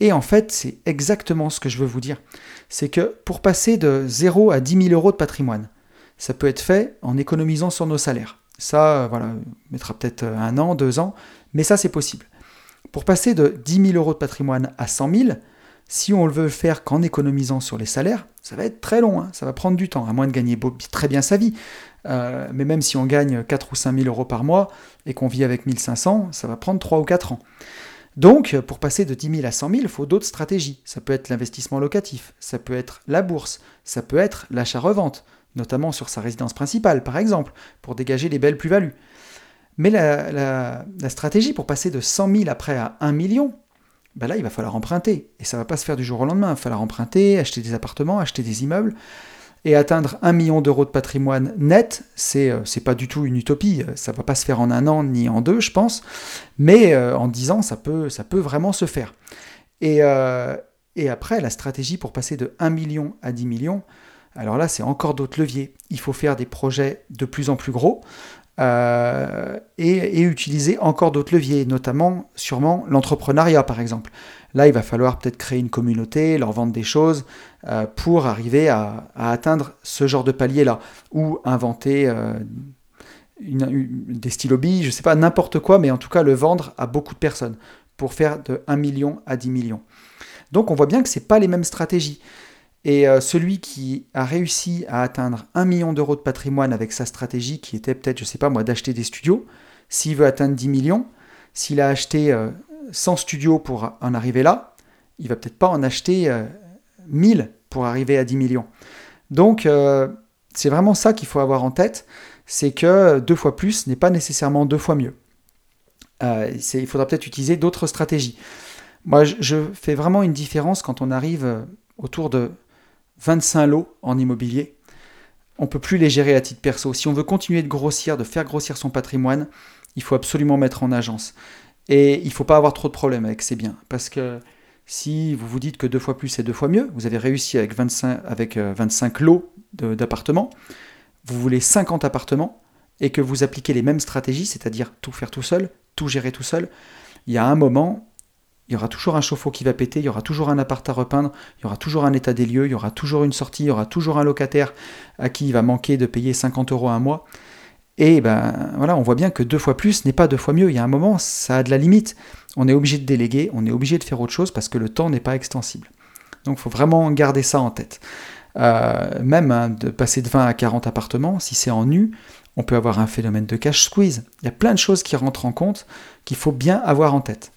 Et en fait, c'est exactement ce que je veux vous dire. C'est que pour passer de 0 à 10 000 euros de patrimoine, ça peut être fait en économisant sur nos salaires. Ça, euh, voilà, mettra peut-être euh, un an, deux ans, mais ça c'est possible. Pour passer de 10 000 euros de patrimoine à 100 000, si on le veut faire qu'en économisant sur les salaires, ça va être très long, hein, ça va prendre du temps, à moins de gagner très bien sa vie. Euh, mais même si on gagne 4 ou 5 000 euros par mois et qu'on vit avec 1500, ça va prendre 3 ou 4 ans. Donc, pour passer de 10 000 à 100 000, il faut d'autres stratégies. Ça peut être l'investissement locatif, ça peut être la bourse, ça peut être l'achat-revente, notamment sur sa résidence principale, par exemple, pour dégager des belles plus-values. Mais la, stratégie pour passer de 100 000 après à 1 million, ben là, il va falloir emprunter. Et ça ne va pas se faire du jour au lendemain. Il va falloir emprunter, acheter des appartements, acheter des immeubles. Et atteindre 1 million d'euros de patrimoine net, c'est n'est euh, pas du tout une utopie. Ça ne va pas se faire en un an ni en deux, je pense. Mais euh, en 10 ans, ça peut, ça peut vraiment se faire. Et, euh, et après, la stratégie pour passer de 1 million à 10 millions, alors là, c'est encore d'autres leviers. Il faut faire des projets de plus en plus gros euh, et, utiliser encore d'autres leviers, notamment sûrement l'entrepreneuriat par exemple. Là, il va falloir peut-être créer une communauté, leur vendre des choses euh, pour arriver à, atteindre ce genre de palier-là, ou inventer euh, des stylos billes, je ne sais pas, n'importe quoi, mais en tout cas le vendre à beaucoup de personnes pour faire de 1 million à 10 millions. Donc on voit bien que ce pas les mêmes stratégies. Et euh, celui qui a réussi à atteindre un million d'euros de patrimoine avec sa stratégie, qui était peut-être, je ne sais pas moi, d'acheter des studios, s'il veut atteindre 10 millions, s'il a acheté 100 studios pour en arriver là, il va peut-être pas en acheter 1000 pour arriver à 10 millions. Donc, c'est vraiment ça qu'il faut avoir en tête, c'est que deux fois plus n'est pas nécessairement deux fois mieux. Euh, il faudra peut-être utiliser d'autres stratégies. Moi, je, fais vraiment une différence quand on arrive euh, autour de 25 lots en immobilier. On ne peut plus les gérer à titre perso. Si on veut continuer de grossir, de faire grossir son patrimoine, il faut absolument mettre en agence. Et il ne faut pas avoir trop de problèmes avec ces biens. Parce que si vous vous dites que deux fois plus c'est deux fois mieux, vous avez réussi avec 25, avec 25 euh, lots d'appartements, vous voulez 50 appartements, et que vous appliquez les mêmes stratégies, c'est-à-dire tout faire tout seul, tout gérer tout seul, il y a un moment, il y aura toujours un chauffe-eau qui va péter, il y aura toujours un appart à repeindre, il y aura toujours un état des lieux, il y aura toujours une sortie, il y aura toujours un locataire à qui il va manquer de payer 50 euros un mois. Et ben voilà, on voit bien que deux fois plus n'est pas deux fois mieux. Il y a un moment, ça a de la limite. On est obligé de déléguer, on est obligé de faire autre chose parce que le temps n'est pas extensible. Donc il faut vraiment garder ça en tête. Euh, même hein, de passer de 20 à 40 appartements, si c'est en nu, on peut avoir un phénomène de cash squeeze. Il y a plein de choses qui rentrent en compte qu'il faut bien avoir en tête.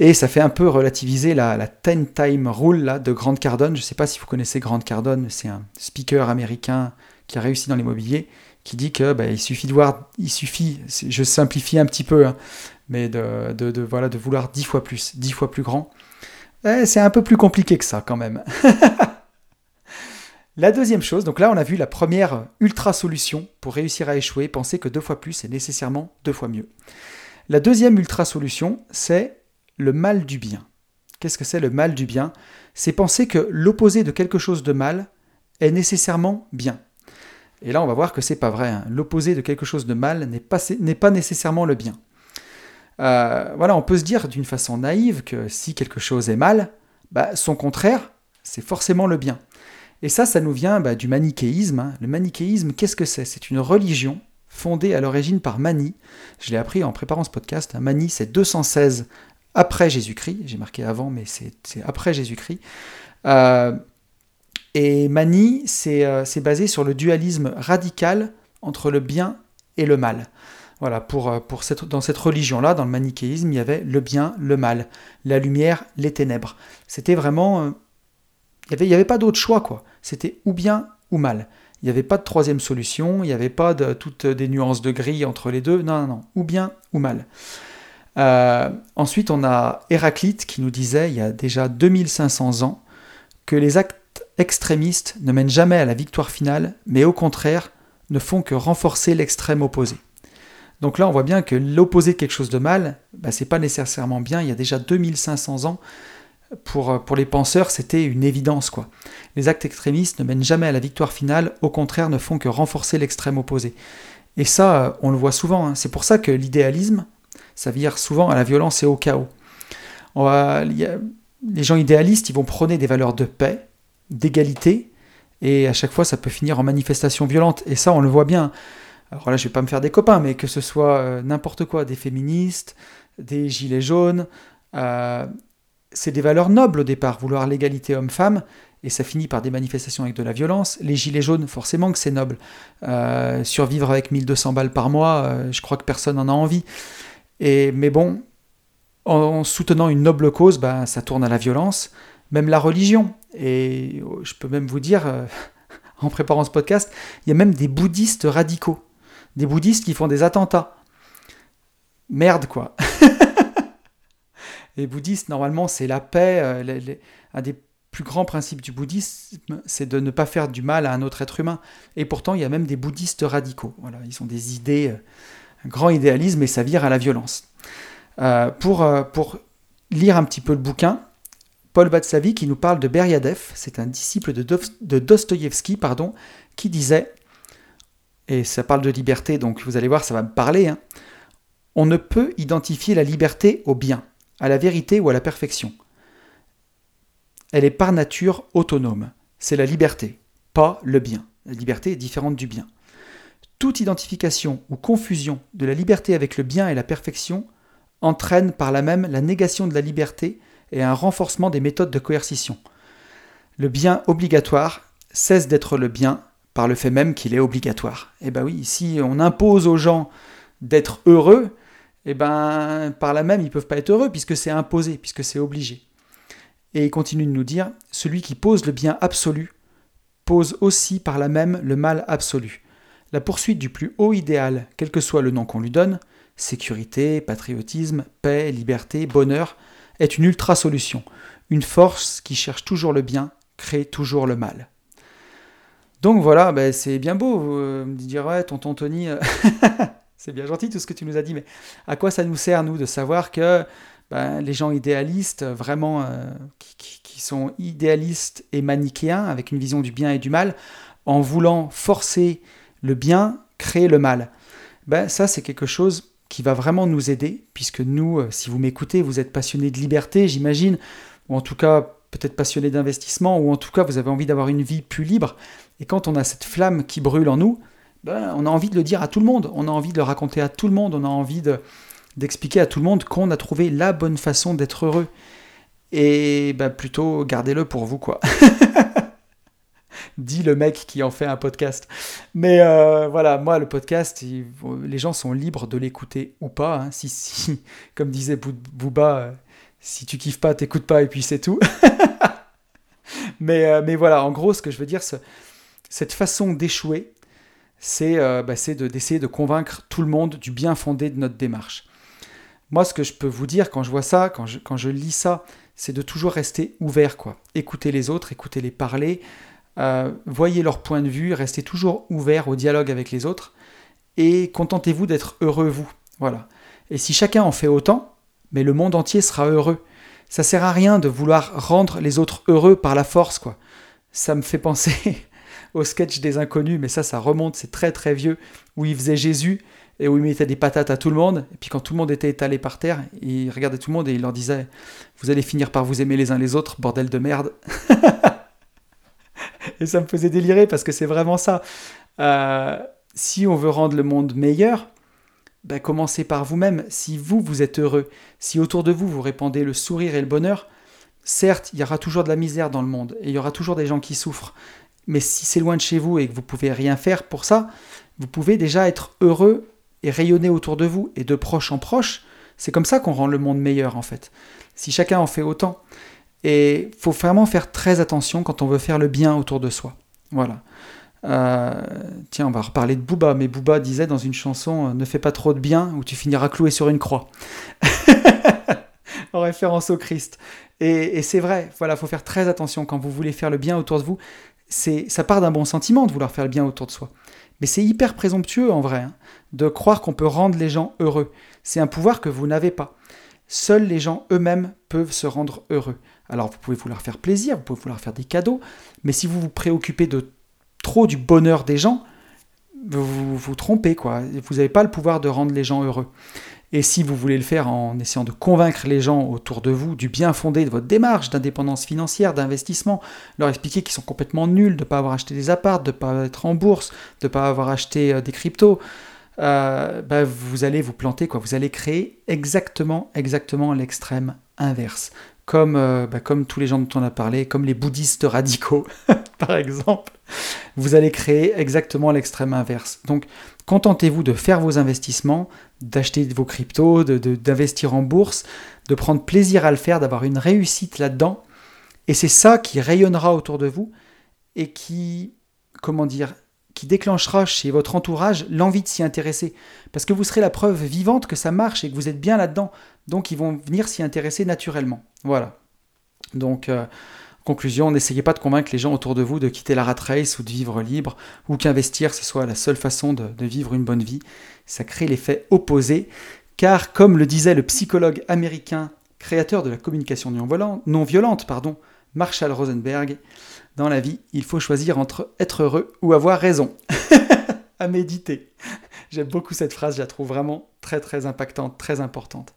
Et ça fait un peu relativiser la, la 10 time rule là, de Grant Cardone. Je ne sais pas si vous connaissez Grant Cardone, c'est un speaker américain qui a réussi dans l'immobilier, qui dit que bah, il suffit de voir, il suffit, je simplifie un petit peu, hein, mais de, voilà, de vouloir 10 fois plus, 10 fois plus grand. Eh, c'est un peu plus compliqué que ça quand même. La deuxième chose, donc là on a vu la première ultra solution pour réussir à échouer, penser que deux fois plus est nécessairement deux fois mieux. La deuxième ultra solution, c'est le mal du bien. Qu'est-ce que c'est le mal du bien? C'est penser que l'opposé de quelque chose de mal est nécessairement bien. Et là on va voir que c'est pas vrai. Hein. L'opposé de quelque chose de mal n'est pas, nécessairement le bien. Euh, voilà, on peut se dire d'une façon naïve que si quelque chose est mal, bah, son contraire, c'est forcément le bien. Et ça, ça nous vient bah, du manichéisme. Hein. Le manichéisme, qu'est-ce que c'est? C'est une religion fondée à l'origine par Mani. Je l'ai appris en préparant ce podcast. Hein. Mani, c'est 216 après Jésus-Christ. J'ai marqué avant, mais c'est après Jésus-Christ. Euh, et Mani, euh, c'est basé sur le dualisme radical entre le bien et le mal. Voilà, pour, euh, pour cette, dans cette religion-là, dans le manichéisme, il y avait le bien, le mal, la lumière, les ténèbres. C'était vraiment il n'y avait, pas d'autre choix, quoi. C'était ou bien ou mal. Il n'y avait pas de troisième solution, il n'y avait pas de toutes des nuances de gris entre les deux. Non, non, non. Ou bien ou mal. Euh, ensuite, on a Héraclite qui nous disait, il y a déjà 2500 ans, que les actes extrémistes ne mènent jamais à la victoire finale, mais au contraire, ne font que renforcer l'extrême opposé. Donc là, on voit bien que l'opposé quelque chose de mal, bah, c'est pas nécessairement bien. Il y a déjà 2500 ans, pour, euh, pour les penseurs, c'était une évidence. quoi. Les actes extrémistes ne mènent jamais à la victoire finale, au contraire ne font que renforcer l'extrême opposé. Et ça, euh, on le voit souvent. Hein. C'est pour ça que l'idéalisme, ça vire souvent à la violence et au chaos. les gens idéalistes, ils vont prôner des valeurs de paix, d'égalité, et à chaque fois, ça peut finir en manifestation violente. Et ça, on le voit bien. Alors là, je vais pas me faire des copains, mais que ce soit euh, n'importe quoi, des féministes, des gilets jaunes, c'est des valeurs nobles au départ, vouloir l'égalité homme-femme, et ça finit par des manifestations avec de la violence. Les gilets jaunes, forcément que c'est noble. Euh, survivre avec 1200 balles par mois, euh, je crois que personne n'en a envie. Et, mais bon, en, soutenant une noble cause, bah, ça tourne à la violence, même la religion. Et oh, je peux même vous dire, euh, en préparant ce podcast, il y a même des bouddhistes radicaux, des bouddhistes qui font des attentats. Merde quoi. les bouddhistes, normalement, c'est la paix. Euh, un des plus grands principes du bouddhisme, c'est de ne pas faire du mal à un autre être humain. Et pourtant, il y a même des bouddhistes radicaux. Voilà, ils ont des idées, euh, grand idéalisme, et ça vire à la violence. Euh, pour, pour lire un petit peu le bouquin, Paul Batsavi qui nous parle de Beriadev, c'est un disciple de, de Dostoïevski, pardon, qui disait, et ça parle de liberté, donc vous allez voir, ça va me parler, hein, on ne peut identifier la liberté au bien à la vérité ou à la perfection. Elle est par nature autonome. C'est la liberté, pas le bien. La liberté est différente du bien. Toute identification ou confusion de la liberté avec le bien et la perfection entraîne par là même la négation de la liberté et un renforcement des méthodes de coercition. Le bien obligatoire cesse d'être le bien par le fait même qu'il est obligatoire. Eh bien oui, si on impose aux gens d'être heureux, et eh ben, par là même, ils ne peuvent pas être heureux puisque c'est imposé, puisque c'est obligé. Et il continue de nous dire, celui qui pose le bien absolu pose aussi par là même le mal absolu. La poursuite du plus haut idéal, quel que soit le nom qu'on lui donne, sécurité, patriotisme, paix, liberté, bonheur, est une ultra-solution, une force qui cherche toujours le bien, crée toujours le mal. Donc voilà, ben c'est bien beau, vous euh, me dire, ouais, tonton Tony, euh, c'est bien gentil tout ce que tu nous as dit, mais à quoi ça nous sert, nous, de savoir que ben, les gens idéalistes, vraiment, euh, qui, sont idéalistes et manichéens, avec une vision du bien et du mal, en voulant forcer le bien, créer le mal. Ben, ça, c'est quelque chose qui va vraiment nous aider, puisque nous, si vous m'écoutez, vous êtes passionné de liberté, j'imagine, ou en tout cas peut-être passionné d'investissement, ou en tout cas vous avez envie d'avoir une vie plus libre. Et quand on a cette flamme qui brûle en nous, ben, on a envie de le dire à tout le monde, on a envie de le raconter à tout le monde, on a envie d'expliquer à tout le monde qu'on a trouvé la bonne façon d'être heureux. Et ben, plutôt gardez-le pour vous, quoi. dit le mec qui en fait un podcast. Mais euh, voilà, moi, le podcast, les gens sont libres de l'écouter ou pas. Hein. Si, si, comme disait Booba, euh, si tu kiffes pas, t'écoutes pas et puis c'est tout. mais, euh, mais voilà, en gros, ce que je veux dire, cette façon d'échouer, c'est bah, d'essayer de, convaincre tout le monde du bien fondé de notre démarche. Moi, ce que je peux vous dire quand je vois ça, quand je, quand je lis ça, c'est de toujours rester ouvert, quoi. Écoutez les autres, écoutez les parler, euh, voyez leur point de vue, restez toujours ouvert au dialogue avec les autres et contentez-vous d'être heureux vous. Voilà. Et si chacun en fait autant, mais le monde entier sera heureux. Ça sert à rien de vouloir rendre les autres heureux par la force, quoi. Ça me fait penser au sketch des inconnus, mais ça, ça remonte, c'est très très vieux, où il faisait Jésus et où il mettait des patates à tout le monde. Et puis quand tout le monde était étalé par terre, il regardait tout le monde et il leur disait Vous allez finir par vous aimer les uns les autres, bordel de merde. et ça me faisait délirer parce que c'est vraiment ça. Euh, si on veut rendre le monde meilleur, ben, commencez par vous-même. Si vous, vous êtes heureux, si autour de vous, vous répandez le sourire et le bonheur, certes, il y aura toujours de la misère dans le monde et il y aura toujours des gens qui souffrent. Mais si c'est loin de chez vous et que vous pouvez rien faire pour ça, vous pouvez déjà être heureux et rayonner autour de vous et de proche en proche. C'est comme ça qu'on rend le monde meilleur en fait. Si chacun en fait autant. Et faut vraiment faire très attention quand on veut faire le bien autour de soi. Voilà. Euh, tiens, on va reparler de Booba, mais Booba disait dans une chanson euh, Ne fais pas trop de bien ou tu finiras cloué sur une croix. en référence au Christ. Et, c'est vrai, voilà, faut faire très attention quand vous voulez faire le bien autour de vous. C'est, ça part d'un bon sentiment de vouloir faire le bien autour de soi. Mais c'est hyper présomptueux en vrai, hein, de croire qu'on peut rendre les gens heureux. C'est un pouvoir que vous n'avez pas. Seuls les gens eux-mêmes peuvent se rendre heureux. Alors vous pouvez vouloir faire plaisir, vous pouvez vouloir faire des cadeaux, mais si vous vous préoccupez de trop du bonheur des gens, vous vous trompez, quoi. Vous n'avez pas le pouvoir de rendre les gens heureux. Et si vous voulez le faire en essayant de convaincre les gens autour de vous du bien fondé de votre démarche d'indépendance financière, d'investissement, leur expliquer qu'ils sont complètement nuls de ne pas avoir acheté des apparts, de ne pas être en bourse, de ne pas avoir acheté euh, des cryptos, euh, bah, vous allez vous planter, quoi. Vous allez créer exactement, exactement l'extrême inverse. Comme, euh, bah, comme tous les gens dont on a parlé, comme les bouddhistes radicaux, par exemple vous allez créer exactement l'extrême inverse. Donc, contentez-vous de faire vos investissements, d'acheter vos cryptos, d'investir en bourse, de prendre plaisir à le faire, d'avoir une réussite là-dedans. Et c'est ça qui rayonnera autour de vous et qui, comment dire, qui déclenchera chez votre entourage l'envie de s'y intéresser. Parce que vous serez la preuve vivante que ça marche et que vous êtes bien là-dedans. Donc ils vont venir s'y intéresser naturellement. Voilà. Donc euh, Conclusion, n'essayez pas de convaincre les gens autour de vous de quitter la rat race ou de vivre libre, ou qu'investir ce soit la seule façon de, vivre une bonne vie. Ça crée l'effet opposé, car comme le disait le psychologue américain, créateur de la communication non violente, pardon, Marshall Rosenberg, dans la vie, il faut choisir entre être heureux ou avoir raison. à méditer. J'aime beaucoup cette phrase, je la trouve vraiment très très impactante, très importante.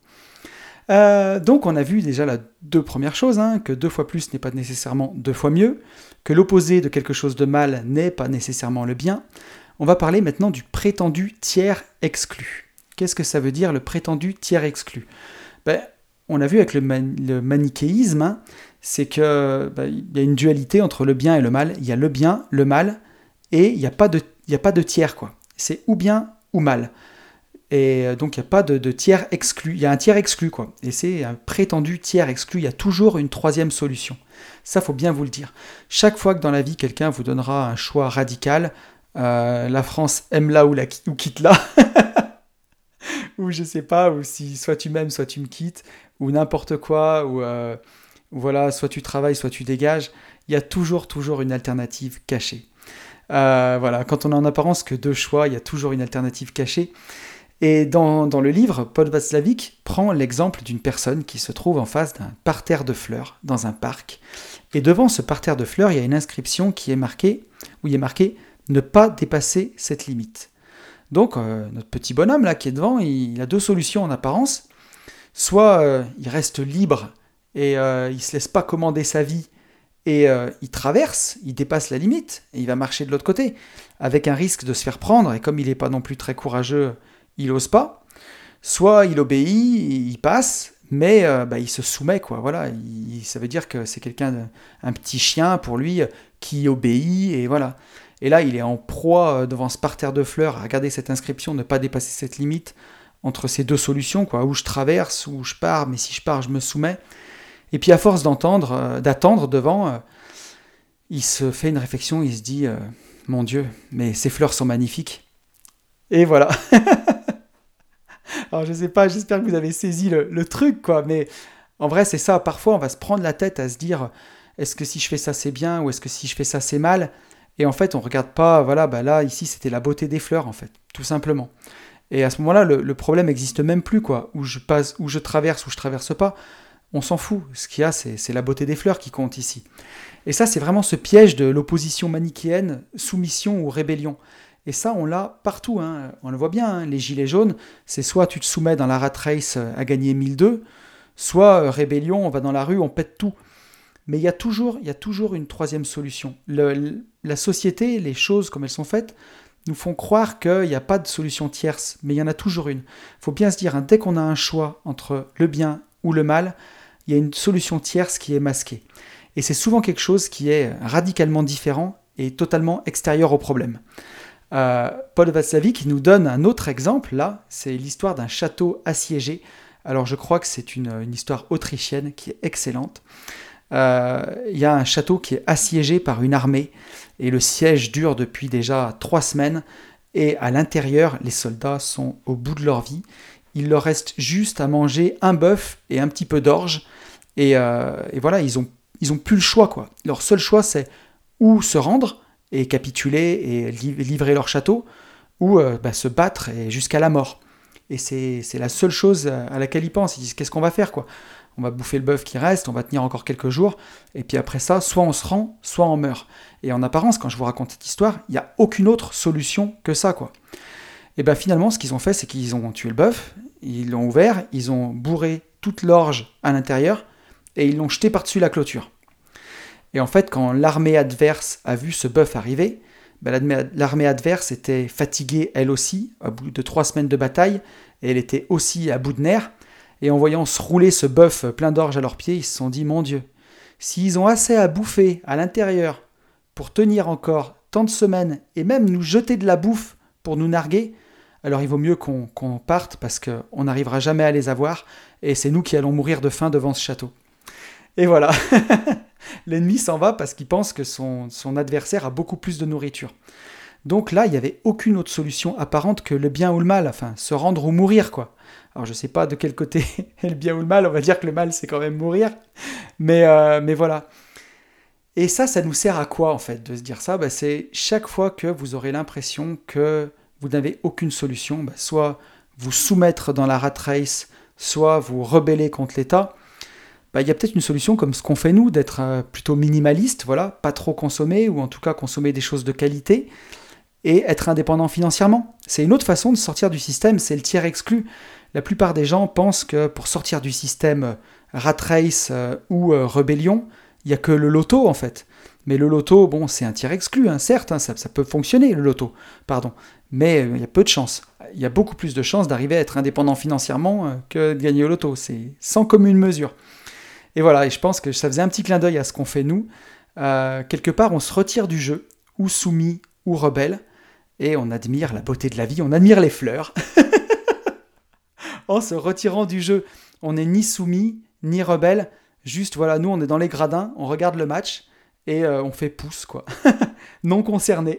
Euh, donc on a vu déjà la deux premières choses, hein, que deux fois plus n'est pas nécessairement deux fois mieux, que l'opposé de quelque chose de mal n'est pas nécessairement le bien. On va parler maintenant du prétendu tiers exclu. Qu'est-ce que ça veut dire le prétendu tiers exclu? Ben, On a vu avec le, manichéisme, hein, c'est qu'il ben, y a une dualité entre le bien et le mal. Il y a le bien, le mal, et il n'y a, pas de, a pas de tiers. quoi. C'est ou bien ou mal. Et euh, donc, il n'y a pas de, de tiers exclu. Il y a un tiers exclu, quoi. Et c'est un prétendu tiers exclu. Il y a toujours une troisième solution. Ça, faut bien vous le dire. Chaque fois que dans la vie, quelqu'un vous donnera un choix radical, euh, la France aime là ou, la, ou quitte là, ou je sais pas, ou si soit tu m'aimes, soit tu me quittes, ou n'importe quoi, ou euh, voilà, soit tu travailles, soit tu dégages, il y a toujours, toujours une alternative cachée. Euh, voilà, quand on a en apparence que deux choix, il y a toujours une alternative cachée. Et dans, le livre, Paul Václavic prend l'exemple d'une personne qui se trouve en face d'un parterre de fleurs dans un parc. Et devant ce parterre de fleurs, il y a une inscription qui est marquée, où il est marqué ne pas dépasser cette limite. Donc euh, notre petit bonhomme là qui est devant, il, a deux solutions en apparence. Soit euh, il reste libre et euh, il se laisse pas commander sa vie et il traverse, il dépasse la limite et il va marcher de l'autre côté avec un risque de se faire prendre et comme il n'est pas non plus très courageux, il n'ose pas. Soit il obéit, il passe, mais bah, il se soumet quoi. Voilà, ça veut dire que c'est quelqu'un, un petit chien pour lui qui obéit et voilà. Et là, il est en proie euh, devant ce parterre de fleurs à regarder cette inscription, ne pas dépasser cette limite entre ces deux solutions, quoi, où je traverse, où je pars, mais si je pars, je me soumets. Et puis à force d'entendre, euh, d'attendre devant, euh, il se fait une réflexion, il se dit Mon Dieu, mais ces fleurs sont magnifiques. Et voilà. Alors je sais pas, j'espère que vous avez saisi le, truc, quoi, mais en vrai, c'est ça. Parfois, on va se prendre la tête à se dire Est-ce que si je fais ça, c'est bien, ou est-ce que si je fais ça, c'est mal? Et en fait, on regarde pas, voilà, bah là, ici, c'était la beauté des fleurs, en fait, tout simplement. Et à ce moment-là, le, problème n'existe même plus, quoi. Où je passe, où je traverse, où je traverse pas, on s'en fout. Ce qu'il y a, c'est la beauté des fleurs qui compte ici. Et ça, c'est vraiment ce piège de l'opposition manichéenne, soumission ou rébellion. Et ça, on l'a partout. Hein. On le voit bien. Hein. Les gilets jaunes, c'est soit tu te soumets dans la rat race à gagner 1002, soit euh, rébellion, on va dans la rue, on pète tout. Mais il y a toujours, il y a toujours une troisième solution. la société, les choses comme elles sont faites, nous font croire qu'il n'y a pas de solution tierce, mais il y en a toujours une. Il faut bien se dire, hein, dès qu'on a un choix entre le bien ou le mal, il y a une solution tierce qui est masquée. Et c'est souvent quelque chose qui est radicalement différent et totalement extérieur au problème. Euh, Paul Václavic nous donne un autre exemple, là, c'est l'histoire d'un château assiégé. Alors je crois que c'est une, une histoire autrichienne qui est excellente. Euh, il y a un château qui est assiégé par une armée et le siège dure depuis déjà trois semaines et à l'intérieur les soldats sont au bout de leur vie. Il leur reste juste à manger un bœuf et un petit peu d'orge et, euh, voilà ils ont ils ont plus le choix quoi. Leur seul choix c'est ou se rendre et capituler et livrer leur château ou euh, bah, se battre jusqu'à la mort. Et c'est la seule chose à laquelle ils pensent. Ils disent qu'est-ce qu'on va faire quoi? On va bouffer le bœuf qui reste, on va tenir encore quelques jours, et puis après ça, soit on se rend, soit on meurt. Et en apparence, quand je vous raconte cette histoire, il n'y a aucune autre solution que ça, quoi. Et bien finalement, ce qu'ils ont fait, c'est qu'ils ont tué le bœuf, ils l'ont ouvert, ils ont bourré toute l'orge à l'intérieur, et ils l'ont jeté par-dessus la clôture. Et en fait, quand l'armée adverse a vu ce bœuf arriver, ben, l'armée adverse était fatiguée elle aussi, au bout de trois semaines de bataille, et elle était aussi à bout de nerfs, et en voyant se rouler ce bœuf plein d'orge à leurs pieds, ils se sont dit Mon Dieu, s'ils ont assez à bouffer à l'intérieur pour tenir encore tant de semaines et même nous jeter de la bouffe pour nous narguer, alors il vaut mieux qu'on parte parce qu'on n'arrivera jamais à les avoir et c'est nous qui allons mourir de faim devant ce château. Et voilà, l'ennemi s'en va parce qu'il pense que son, adversaire a beaucoup plus de nourriture. Donc là, il n'y avait aucune autre solution apparente que le bien ou le mal, enfin, se rendre ou mourir, quoi. Alors je ne sais pas de quel côté le bien ou le mal, on va dire que le mal c'est quand même mourir, mais, euh, voilà. Et ça, ça nous sert à quoi en fait de se dire ça? Bah, C'est chaque fois que vous aurez l'impression que vous n'avez aucune solution, bah, soit vous soumettre dans la rat race, soit vous rebeller contre l'État, bah, il y a peut-être une solution comme ce qu'on fait nous, d'être euh, plutôt minimaliste, voilà, pas trop consommer, ou en tout cas consommer des choses de qualité, et être indépendant financièrement. C'est une autre façon de sortir du système, c'est le tiers exclu. La plupart des gens pensent que pour sortir du système euh, rat race euh, ou rébellion, il n'y a que le loto en fait. Mais le loto, bon, c'est un tiers exclu, hein, certes, hein, ça, peut fonctionner le loto, pardon. Mais il y a peu de chances. Il y a beaucoup plus de chances d'arriver à être indépendant financièrement que de gagner au loto. C'est sans commune mesure. Et voilà, et je pense que ça faisait un petit clin d'œil à ce qu'on fait nous. quelque part, on se retire du jeu, ou soumis, ou rebelle, et on admire la beauté de la vie, on admire les fleurs. en se retirant du jeu. On n'est ni soumis, ni rebelle. Juste, voilà, nous, on est dans les gradins, on regarde le match et euh, on fait pouce, quoi. non concerné.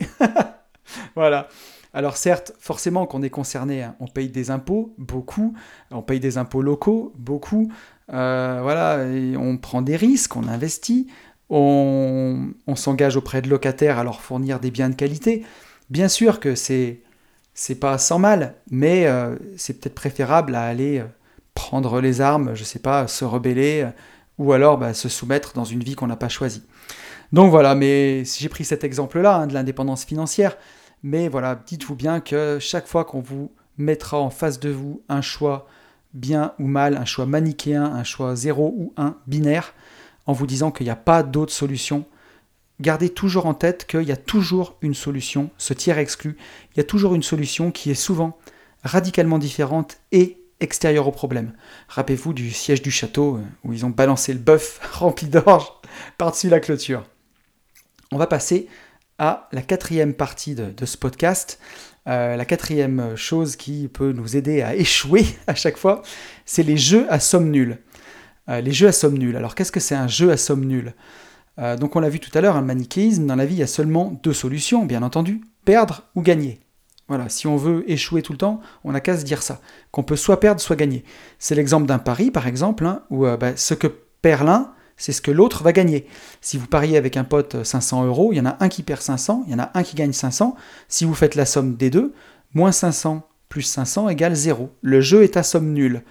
voilà. Alors certes, forcément qu'on est concerné, hein, on paye des impôts, beaucoup, on paye des impôts locaux, beaucoup, euh, voilà, on prend des risques, on investit, on, s'engage auprès de locataires à leur fournir des biens de qualité. Bien sûr que c'est c'est pas sans mal, mais euh, c'est peut-être préférable à aller euh, prendre les armes, je sais pas, se rebeller, ou alors bah, se soumettre dans une vie qu'on n'a pas choisie. Donc voilà, mais j'ai pris cet exemple-là hein, de l'indépendance financière. Mais voilà, dites-vous bien que chaque fois qu'on vous mettra en face de vous un choix bien ou mal, un choix manichéen, un choix 0 ou 1 binaire, en vous disant qu'il n'y a pas d'autre solution, gardez toujours en tête qu'il y a toujours une solution, ce tiers exclu, il y a toujours une solution qui est souvent radicalement différente et extérieure au problème. Rappelez-vous du siège du château euh, où ils ont balancé le bœuf rempli d'orge par-dessus la clôture. On va passer à la quatrième partie de, ce podcast. Euh, la quatrième chose qui peut nous aider à échouer à chaque fois, c'est les jeux à somme nulle. Euh, les jeux à somme nulle. Alors qu'est-ce que c'est un jeu à somme nulle? Euh, Donc on l'a vu tout à l'heure, un manichéisme, dans la vie il y a seulement deux solutions, bien entendu, perdre ou gagner. Voilà, si on veut échouer tout le temps, on n'a qu'à se dire ça, qu'on peut soit perdre, soit gagner. C'est l'exemple d'un pari, par exemple, hein, où bah, ce que perd c'est ce que l'autre va gagner. Si vous pariez avec un pote 500 euros, il y en a un qui perd 500, il y en a un qui gagne 500. Si vous faites la somme des deux, moins 500 plus 500 égale 0. Le jeu est à somme nulle.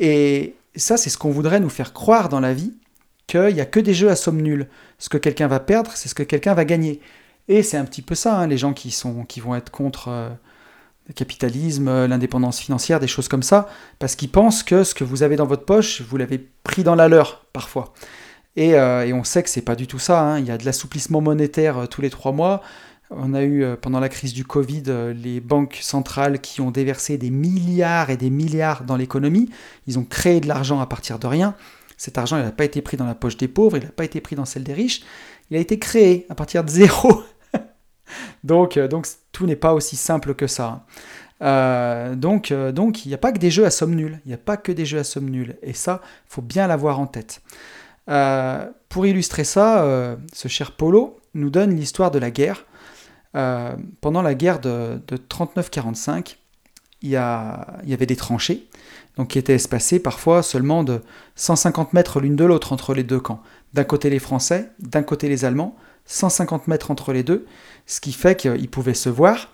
Et ça, c'est ce qu'on voudrait nous faire croire dans la vie, qu'il n'y a que des jeux à somme nulle. Ce que quelqu'un va perdre, c'est ce que quelqu'un va gagner. Et c'est un petit peu ça, hein, les gens qui, sont, qui vont être contre euh, capitalisme, euh, l'indépendance financière, des choses comme ça, parce qu'ils pensent que ce que vous avez dans votre poche, vous l'avez pris dans la leur, parfois. Et, euh, on sait que c'est pas du tout ça. Hein. Il y a de l'assouplissement monétaire euh, tous les trois mois. On a eu pendant la crise du Covid les banques centrales qui ont déversé des milliards et des milliards dans l'économie. Ils ont créé de l'argent à partir de rien. Cet argent, n'a pas été pris dans la poche des pauvres, il n'a pas été pris dans celle des riches. Il a été créé à partir de zéro. Donc, donc tout n'est pas aussi simple que ça. Euh, donc, euh, donc, il n'y a pas que des jeux à somme nulle. Il n'y a pas que des jeux à somme nulle. Et ça, faut bien l'avoir en tête. Euh, pour illustrer ça, ce cher Polo nous donne l'histoire de la guerre. pendant la guerre de, 39-45, il y, y, avait des tranchées, donc qui étaient espacées parfois seulement de 150 mètres l'une de l'autre entre les deux camps. D'un côté les Français, d'un côté les Allemands, 150 mètres entre les deux, ce qui fait qu'ils pouvaient se voir.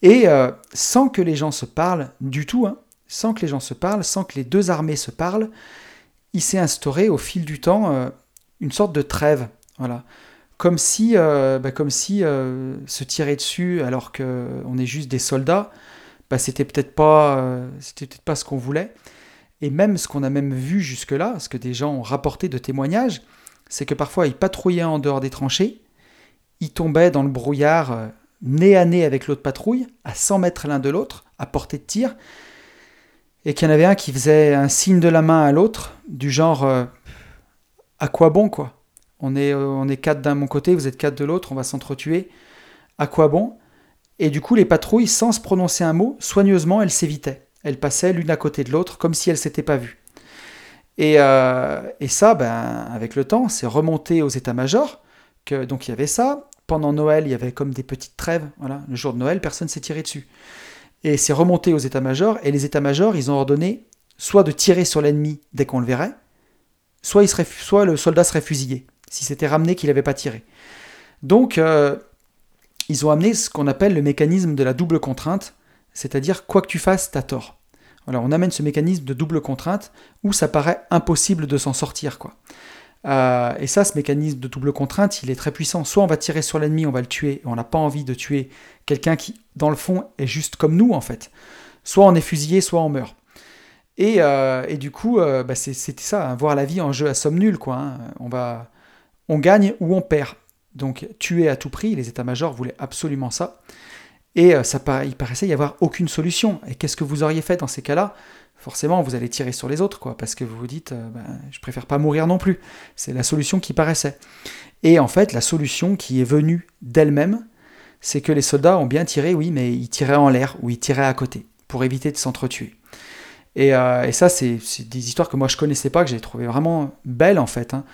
Et euh, sans que les gens se parlent du tout, hein, sans que les gens se parlent, sans que les deux armées se parlent, il s'est instauré au fil du temps euh, une sorte de trêve. Voilà. Comme si, euh, bah, comme si se tirer dessus alors qu'on est juste des soldats, bah, c'était peut-être pas, c'était peut-être pas ce qu'on voulait. Et même ce qu'on a même vu jusque-là, ce que des gens ont rapporté de témoignages, c'est que parfois ils patrouillaient en dehors des tranchées, ils tombaient dans le brouillard nez à nez avec l'autre patrouille, à 100 mètres l'un de l'autre, à portée de tir, et qu'il y en avait un qui faisait un signe de la main à l'autre, du genre euh, à quoi bon quoi? On est, euh, on est quatre d'un mon côté, vous êtes quatre de l'autre, on va s'entretuer. À quoi bon? Et du coup, les patrouilles, sans se prononcer un mot, soigneusement, elles s'évitaient. Elles passaient l'une à côté de l'autre, comme si elles s'étaient pas vues. Et, euh, et, ça, ben, avec le temps, c'est remonté aux états-majors. Donc il y avait ça pendant Noël, il y avait comme des petites trêves. Le jour de Noël, personne s'est tiré dessus. Et c'est remonté aux états-majors, et les états-majors, ils ont ordonné soit de tirer sur l'ennemi dès qu'on le verrait, soit, il serait, soit le soldat serait fusillé, si c'était ramené qu'il n'avait pas tiré. Donc, euh, ils ont amené ce qu'on appelle le mécanisme de la double contrainte, c'est-à-dire quoi que tu fasses, t'as tort. Voilà, on amène ce mécanisme de double contrainte où ça paraît impossible de s'en sortir, quoi. Euh, et ça, ce mécanisme de double contrainte, il est très puissant. Soit on va tirer sur l'ennemi, on va le tuer, on n'a pas envie de tuer quelqu'un qui, dans le fond, est juste comme nous, en fait. Soit on est fusillé, soit on meurt. Et, euh, du coup, euh, bah c'était ça, hein, voir la vie en jeu à somme nulle, quoi. Hein. On, va, on gagne ou on perd. Donc tuer à tout prix, les états-majors voulaient absolument ça. Et ça, il paraissait y avoir aucune solution. Et qu'est-ce que vous auriez fait dans ces cas-là? Forcément vous allez tirer sur les autres, quoi, parce que vous vous dites, euh, ben, je préfère pas mourir non plus. C'est la solution qui paraissait. Et en fait, la solution qui est venue d'elle-même, c'est que les soldats ont bien tiré, oui, mais ils tiraient en l'air ou ils tiraient à côté pour éviter de s'entretuer. Et, euh, ça, c'est des histoires que moi je connaissais pas, que j'ai trouvé vraiment belles en fait. Hein.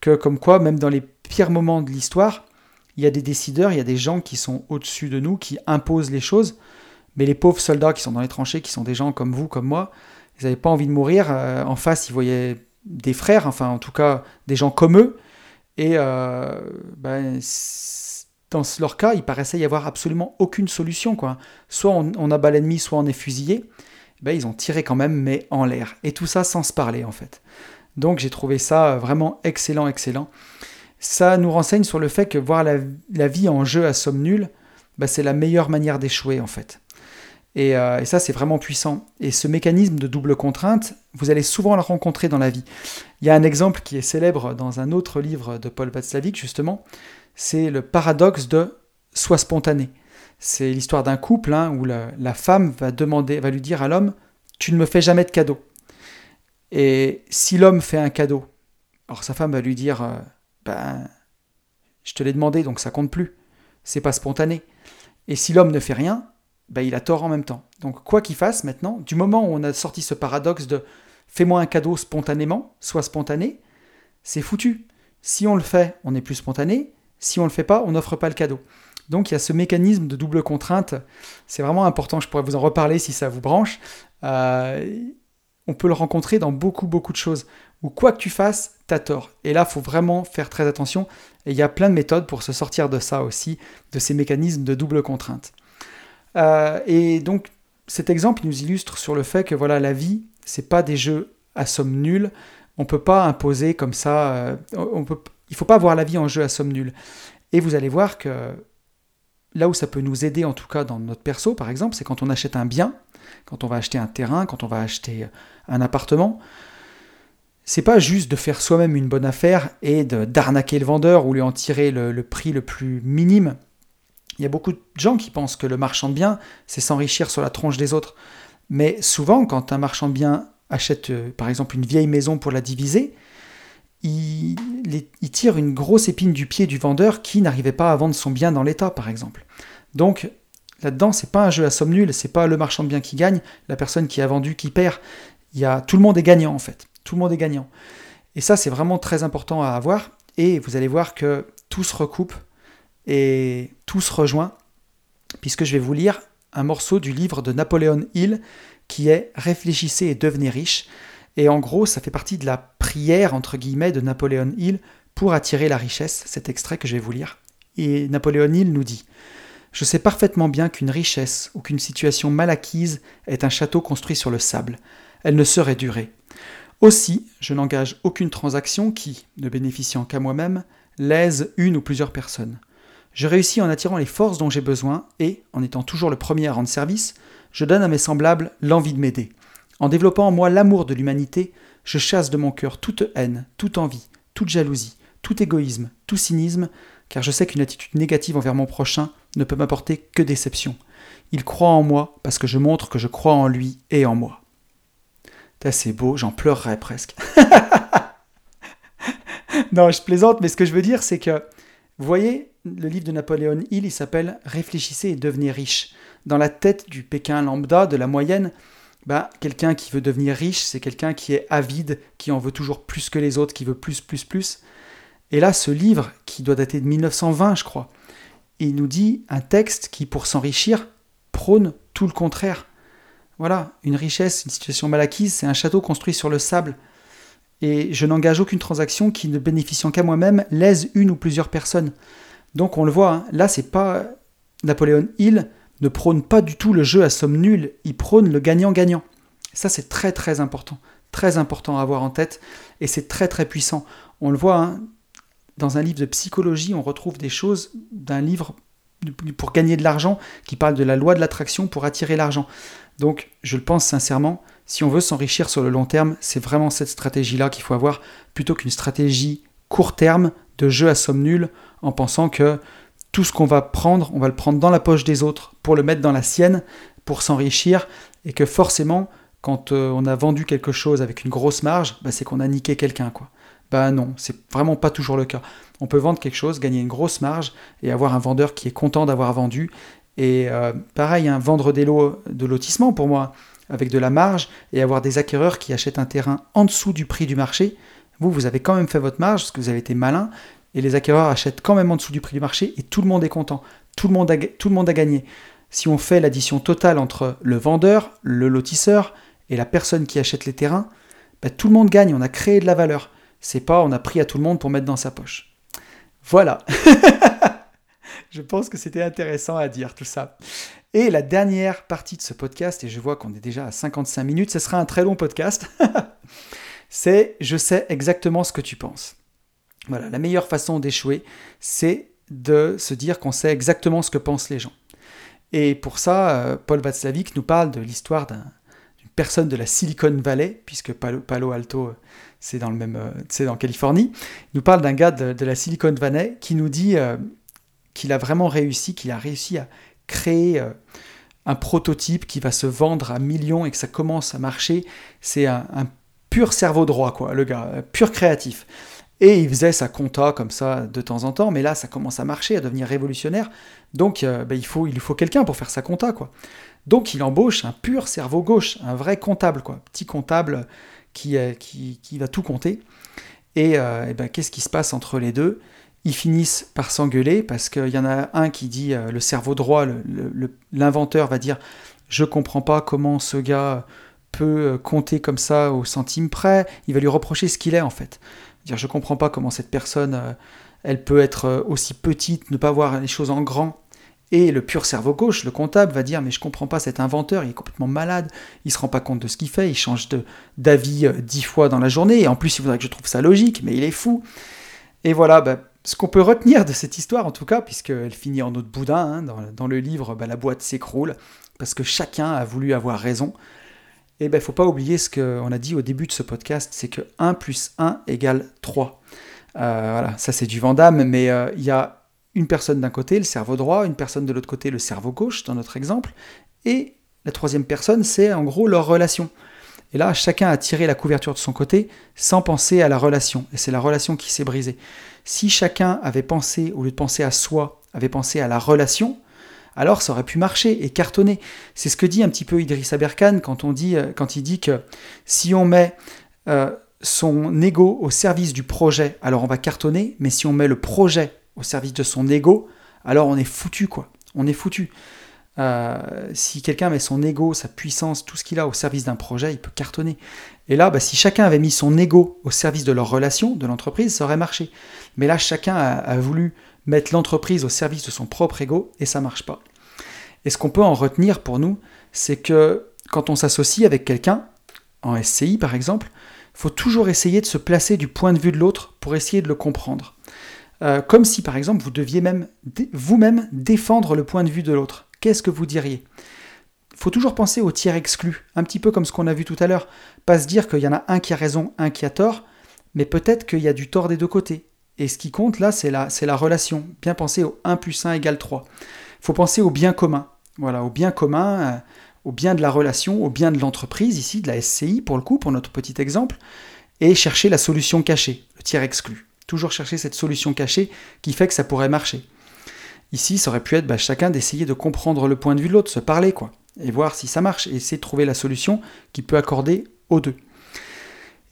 Que comme quoi, même dans les pires moments de l'histoire, il y a des décideurs, il y a des gens qui sont au-dessus de nous, qui imposent les choses. Mais les pauvres soldats qui sont dans les tranchées, qui sont des gens comme vous, comme moi, ils n'avaient pas envie de mourir. Euh, en face, ils voyaient des frères, enfin en tout cas des gens comme eux. Et euh, ben, dans leur cas, il paraissait y avoir absolument aucune solution. Quoi. Soit on, abat l'ennemi, soit on est fusillé. Ben, ils ont tiré quand même, mais en l'air. Et tout ça sans se parler, en fait. Donc j'ai trouvé ça vraiment excellent, excellent. Ça nous renseigne sur le fait que voir la, vie en jeu à somme nulle, ben, c'est la meilleure manière d'échouer, en fait. Euh, et, ça, c'est vraiment puissant. Et ce mécanisme de double contrainte, vous allez souvent le rencontrer dans la vie. Il y a un exemple qui est célèbre dans un autre livre de Paul Václavic, justement, c'est le paradoxe de Sois spontané. C'est l'histoire d'un couple hein, où la, femme va, demander, va lui dire à l'homme Tu ne me fais jamais de cadeau. Et si l'homme fait un cadeau, alors sa femme va lui dire euh, Ben, je te l'ai demandé, donc ça compte plus. C'est pas spontané. Et si l'homme ne fait rien, ben, il a tort en même temps. Donc quoi qu'il fasse maintenant, du moment où on a sorti ce paradoxe de fais-moi un cadeau spontanément, soit spontané, c'est foutu. Si on le fait, on est plus spontané. Si on le fait pas, on n'offre pas le cadeau. Donc il y a ce mécanisme de double contrainte. C'est vraiment important. Je pourrais vous en reparler si ça vous branche. Euh, on peut le rencontrer dans beaucoup beaucoup de choses. Où quoi que tu fasses, tu as tort. Et là, faut vraiment faire très attention. Et il y a plein de méthodes pour se sortir de ça aussi, de ces mécanismes de double contrainte. Euh, et donc cet exemple nous illustre sur le fait que voilà la vie, c'est pas des jeux à somme nulle. On peut pas imposer comme ça. Euh, on peut, il faut pas voir la vie en jeu à somme nulle. Et vous allez voir que là où ça peut nous aider, en tout cas dans notre perso, par exemple, c'est quand on achète un bien, quand on va acheter un terrain, quand on va acheter un appartement. C'est pas juste de faire soi-même une bonne affaire et d'arnaquer le vendeur ou lui en tirer le prix le plus minime. Il y a beaucoup de gens qui pensent que le marchand de biens, c'est s'enrichir sur la tronche des autres. Mais souvent, quand un marchand de biens achète, euh, par exemple, une vieille maison pour la diviser, il, tire une grosse épine du pied du vendeur qui n'arrivait pas à vendre son bien dans l'état, par exemple. Donc, là-dedans, c'est pas un jeu à somme nulle, c'est pas le marchand de biens qui gagne, la personne qui a vendu qui perd. Il y a, tout le monde est gagnant, en fait. Tout le monde est gagnant. Et ça, c'est vraiment très important à avoir. Et vous allez voir que tout se recoupe et tout se rejoint, puisque je vais vous lire un morceau du livre de Napoléon Hill qui est Réfléchissez et devenez riche. Et en gros, ça fait partie de la prière, entre guillemets, de Napoléon Hill pour attirer la richesse, cet extrait que je vais vous lire. Et Napoléon Hill nous dit Je sais parfaitement bien qu'une richesse ou qu'une situation mal acquise est un château construit sur le sable. Elle ne saurait durer. Aussi, je n'engage aucune transaction qui, ne bénéficiant qu'à moi-même, lèse une ou plusieurs personnes. Je réussis en attirant les forces dont j'ai besoin et, en étant toujours le premier à rendre service, je donne à mes semblables l'envie de m'aider. En développant en moi l'amour de l'humanité, je chasse de mon cœur toute haine, toute envie, toute jalousie, tout égoïsme, tout cynisme, car je sais qu'une attitude négative envers mon prochain ne peut m'apporter que déception. Il croit en moi parce que je montre que je crois en lui et en moi. C'est beau, j'en pleurerais presque. non, je plaisante, mais ce que je veux dire, c'est que, vous voyez, le livre de Napoléon Hill, il s'appelle Réfléchissez et devenez riche. Dans la tête du Pékin lambda, de la moyenne, bah, quelqu'un qui veut devenir riche, c'est quelqu'un qui est avide, qui en veut toujours plus que les autres, qui veut plus, plus, plus. Et là, ce livre, qui doit dater de 1920, je crois, il nous dit un texte qui, pour s'enrichir, prône tout le contraire. Voilà, une richesse, une situation mal acquise, c'est un château construit sur le sable. Et je n'engage aucune transaction qui, ne bénéficiant qu'à moi-même, lèse une ou plusieurs personnes. Donc on le voit, hein, là c'est pas Napoléon Hill ne prône pas du tout le jeu à somme nulle, il prône le gagnant-gagnant. Ça c'est très très important, très important à avoir en tête et c'est très très puissant. On le voit hein, dans un livre de psychologie, on retrouve des choses d'un livre pour gagner de l'argent qui parle de la loi de l'attraction pour attirer l'argent. Donc je le pense sincèrement, si on veut s'enrichir sur le long terme, c'est vraiment cette stratégie-là qu'il faut avoir plutôt qu'une stratégie court terme de jeu à somme nulle en pensant que tout ce qu'on va prendre, on va le prendre dans la poche des autres pour le mettre dans la sienne, pour s'enrichir, et que forcément, quand euh, on a vendu quelque chose avec une grosse marge, bah, c'est qu'on a niqué quelqu'un. quoi. Bah non, c'est vraiment pas toujours le cas. On peut vendre quelque chose, gagner une grosse marge, et avoir un vendeur qui est content d'avoir vendu. Et euh, pareil, hein, vendre des lots de lotissement pour moi. avec de la marge et avoir des acquéreurs qui achètent un terrain en dessous du prix du marché. Vous, vous avez quand même fait votre marge parce que vous avez été malin et les acquéreurs achètent quand même en dessous du prix du marché et tout le monde est content. Tout le monde a, tout gagné. Si on fait l'addition totale entre le vendeur, le lotisseur et la personne qui achète les terrains, bah, tout le monde gagne, on a créé de la valeur. C'est pas on a pris à tout le monde pour mettre dans sa poche. Voilà. je pense que c'était intéressant à dire tout ça. Et la dernière partie de ce podcast, et je vois qu'on est déjà à 55 minutes, ce sera un très long podcast, c'est je sais exactement ce que tu penses. Voilà, la meilleure façon d'échouer, c'est de se dire qu'on sait exactement ce que pensent les gens. Et pour ça, euh, Paul Václavic nous parle de l'histoire d'une personne de la Silicon Valley, puisque Palo, Alto, euh, c'est dans le même, euh, c'est dans Californie. Il nous parle d'un gars de, la Silicon Valley qui nous dit qu'il a vraiment réussi, qu'il a réussi à créer un prototype qui va se vendre à millions et que ça commence à marcher. C'est un, un pur cerveau droit, quoi, le gars, pur créatif. Et il faisait sa compta comme ça de temps en temps, mais là ça commence à marcher, à devenir révolutionnaire. Donc euh, ben, il, faut, il faut quelqu'un pour faire sa compta, quoi. Donc il embauche un pur cerveau gauche, un vrai comptable, quoi. Petit comptable qui, euh, qui, va tout compter. Et, euh, ben, qu'est-ce qui se passe entre les deux? Ils finissent par s'engueuler parce qu'il y en a un qui dit, le cerveau droit, l'inventeur va dire, je comprends pas comment ce gars peut compter comme ça au centime près. Il va lui reprocher ce qu'il est en fait. Dire, je comprends pas comment cette personne, euh, elle peut être euh, aussi petite, ne pas voir les choses en grand. Et le pur cerveau gauche, le comptable, va dire mais je comprends pas cet inventeur, il est complètement malade, il se rend pas compte de ce qu'il fait, il change d'avis euh, dix fois dans la journée, et en plus il voudrait que je trouve ça logique, mais il est fou. Et voilà, bah, ce qu'on peut retenir de cette histoire en tout cas, puisqu'elle finit en autre boudin, hein, dans, le livre, bah, la boîte s'écroule, parce que chacun a voulu avoir raison, et ben, faut pas oublier ce qu'on a dit au début de ce podcast, c'est que 1 plus 1 égale 3. Euh, voilà, ça c'est du Vandame, mais euh, il y a une personne d'un côté, le cerveau droit, une personne de l'autre côté, le cerveau gauche, dans notre exemple, et la troisième personne, c'est en gros leur relation. Et là, chacun a tiré la couverture de son côté sans penser à la relation, et c'est la relation qui s'est brisée. Si chacun avait pensé, au lieu de penser à soi, avait pensé à la relation, alors ça aurait pu marcher et cartonner. C'est ce que dit un petit peu Idriss Aberkan quand, on dit, euh, quand il dit que si on met euh, son ego au service du projet, alors on va cartonner, mais si on met le projet au service de son ego, alors on est foutu, quoi. On est foutu. Euh, si quelqu'un met son ego, sa puissance, tout ce qu'il a au service d'un projet, il peut cartonner. Et là, bah, si chacun avait mis son ego au service de leur relation, de l'entreprise, ça aurait marché. Mais là, chacun a voulu mettre l'entreprise au service de son propre ego et ça marche pas. Et ce qu'on peut en retenir pour nous, c'est que quand on s'associe avec quelqu'un, en SCI par exemple, il faut toujours essayer de se placer du point de vue de l'autre pour essayer de le comprendre. Euh, comme si par exemple vous deviez même vous-même défendre le point de vue de l'autre. Qu'est-ce que vous diriez? Faut toujours penser au tiers exclu, un petit peu comme ce qu'on a vu tout à l'heure. Pas se dire qu'il y en a un qui a raison, un qui a tort, mais peut-être qu'il y a du tort des deux côtés. Et ce qui compte là, c'est la, la relation. Bien penser au 1 plus 1 égale 3. Il faut penser au bien commun. Voilà, au bien commun, euh, au bien de la relation, au bien de l'entreprise, ici, de la SCI pour le coup, pour notre petit exemple, et chercher la solution cachée, le tiers exclu. Toujours chercher cette solution cachée qui fait que ça pourrait marcher. Ici, ça aurait pu être bah, chacun d'essayer de comprendre le point de vue de l'autre, se parler, quoi, et voir si ça marche, et essayer de trouver la solution qui peut accorder aux deux.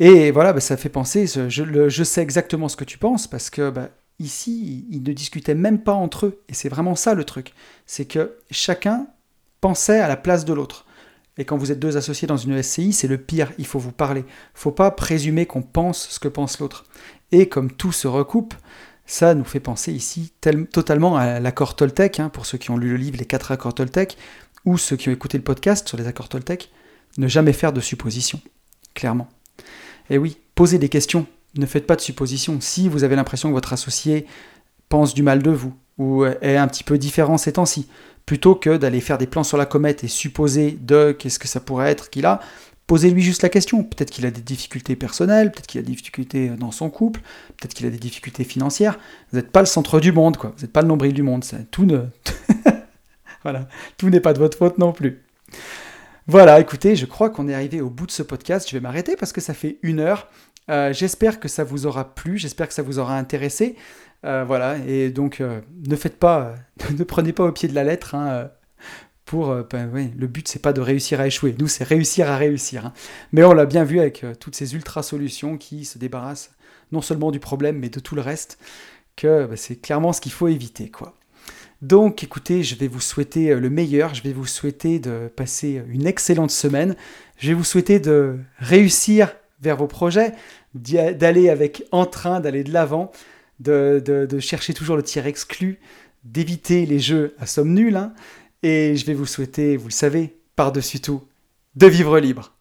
Et voilà, bah, ça fait penser, je, sais exactement ce que tu penses, parce que bah, ici, ils ne discutaient même pas entre eux. Et c'est vraiment ça le truc. C'est que chacun pensait à la place de l'autre. Et quand vous êtes deux associés dans une SCI, c'est le pire, il faut vous parler. Il faut pas présumer qu'on pense ce que pense l'autre. Et comme tout se recoupe, ça nous fait penser ici totalement à l'accord Toltec, hein, pour ceux qui ont lu le livre Les quatre accords Toltec, ou ceux qui ont écouté le podcast sur les accords Toltec, ne jamais faire de suppositions, clairement. Et eh oui, posez des questions, ne faites pas de suppositions. Si vous avez l'impression que votre associé pense du mal de vous, ou est un petit peu différent ces temps-ci, plutôt que d'aller faire des plans sur la comète et supposer de qu'est-ce que ça pourrait être qu'il a, posez-lui juste la question. Peut-être qu'il a des difficultés personnelles, peut-être qu'il a des difficultés dans son couple, peut-être qu'il a des difficultés financières. Vous n'êtes pas le centre du monde, quoi. Vous n'êtes pas le nombril du monde. Tout ne... voilà, tout n'est pas de votre faute non plus. Voilà, écoutez, je crois qu'on est arrivé au bout de ce podcast. Je vais m'arrêter parce que ça fait une heure. Euh, j'espère que ça vous aura plu, j'espère que ça vous aura intéressé. Euh, voilà, et donc euh, ne faites pas, ne prenez pas au pied de la lettre. Hein, pour ben le but c'est pas de réussir à échouer, nous c'est réussir à réussir. Hein. Mais on l'a bien vu avec toutes ces ultra solutions qui se débarrassent non seulement du problème mais de tout le reste, que ben, c'est clairement ce qu'il faut éviter quoi. Donc écoutez, je vais vous souhaiter euh, le meilleur, je vais vous souhaiter de passer une excellente semaine, je vais vous souhaiter de réussir vers vos projets, d'aller avec entrain, d'aller de l'avant, de, chercher toujours le tir exclu, d'éviter les jeux à somme nulle, hein. et je vais vous souhaiter, vous le savez, par-dessus tout, de vivre libre.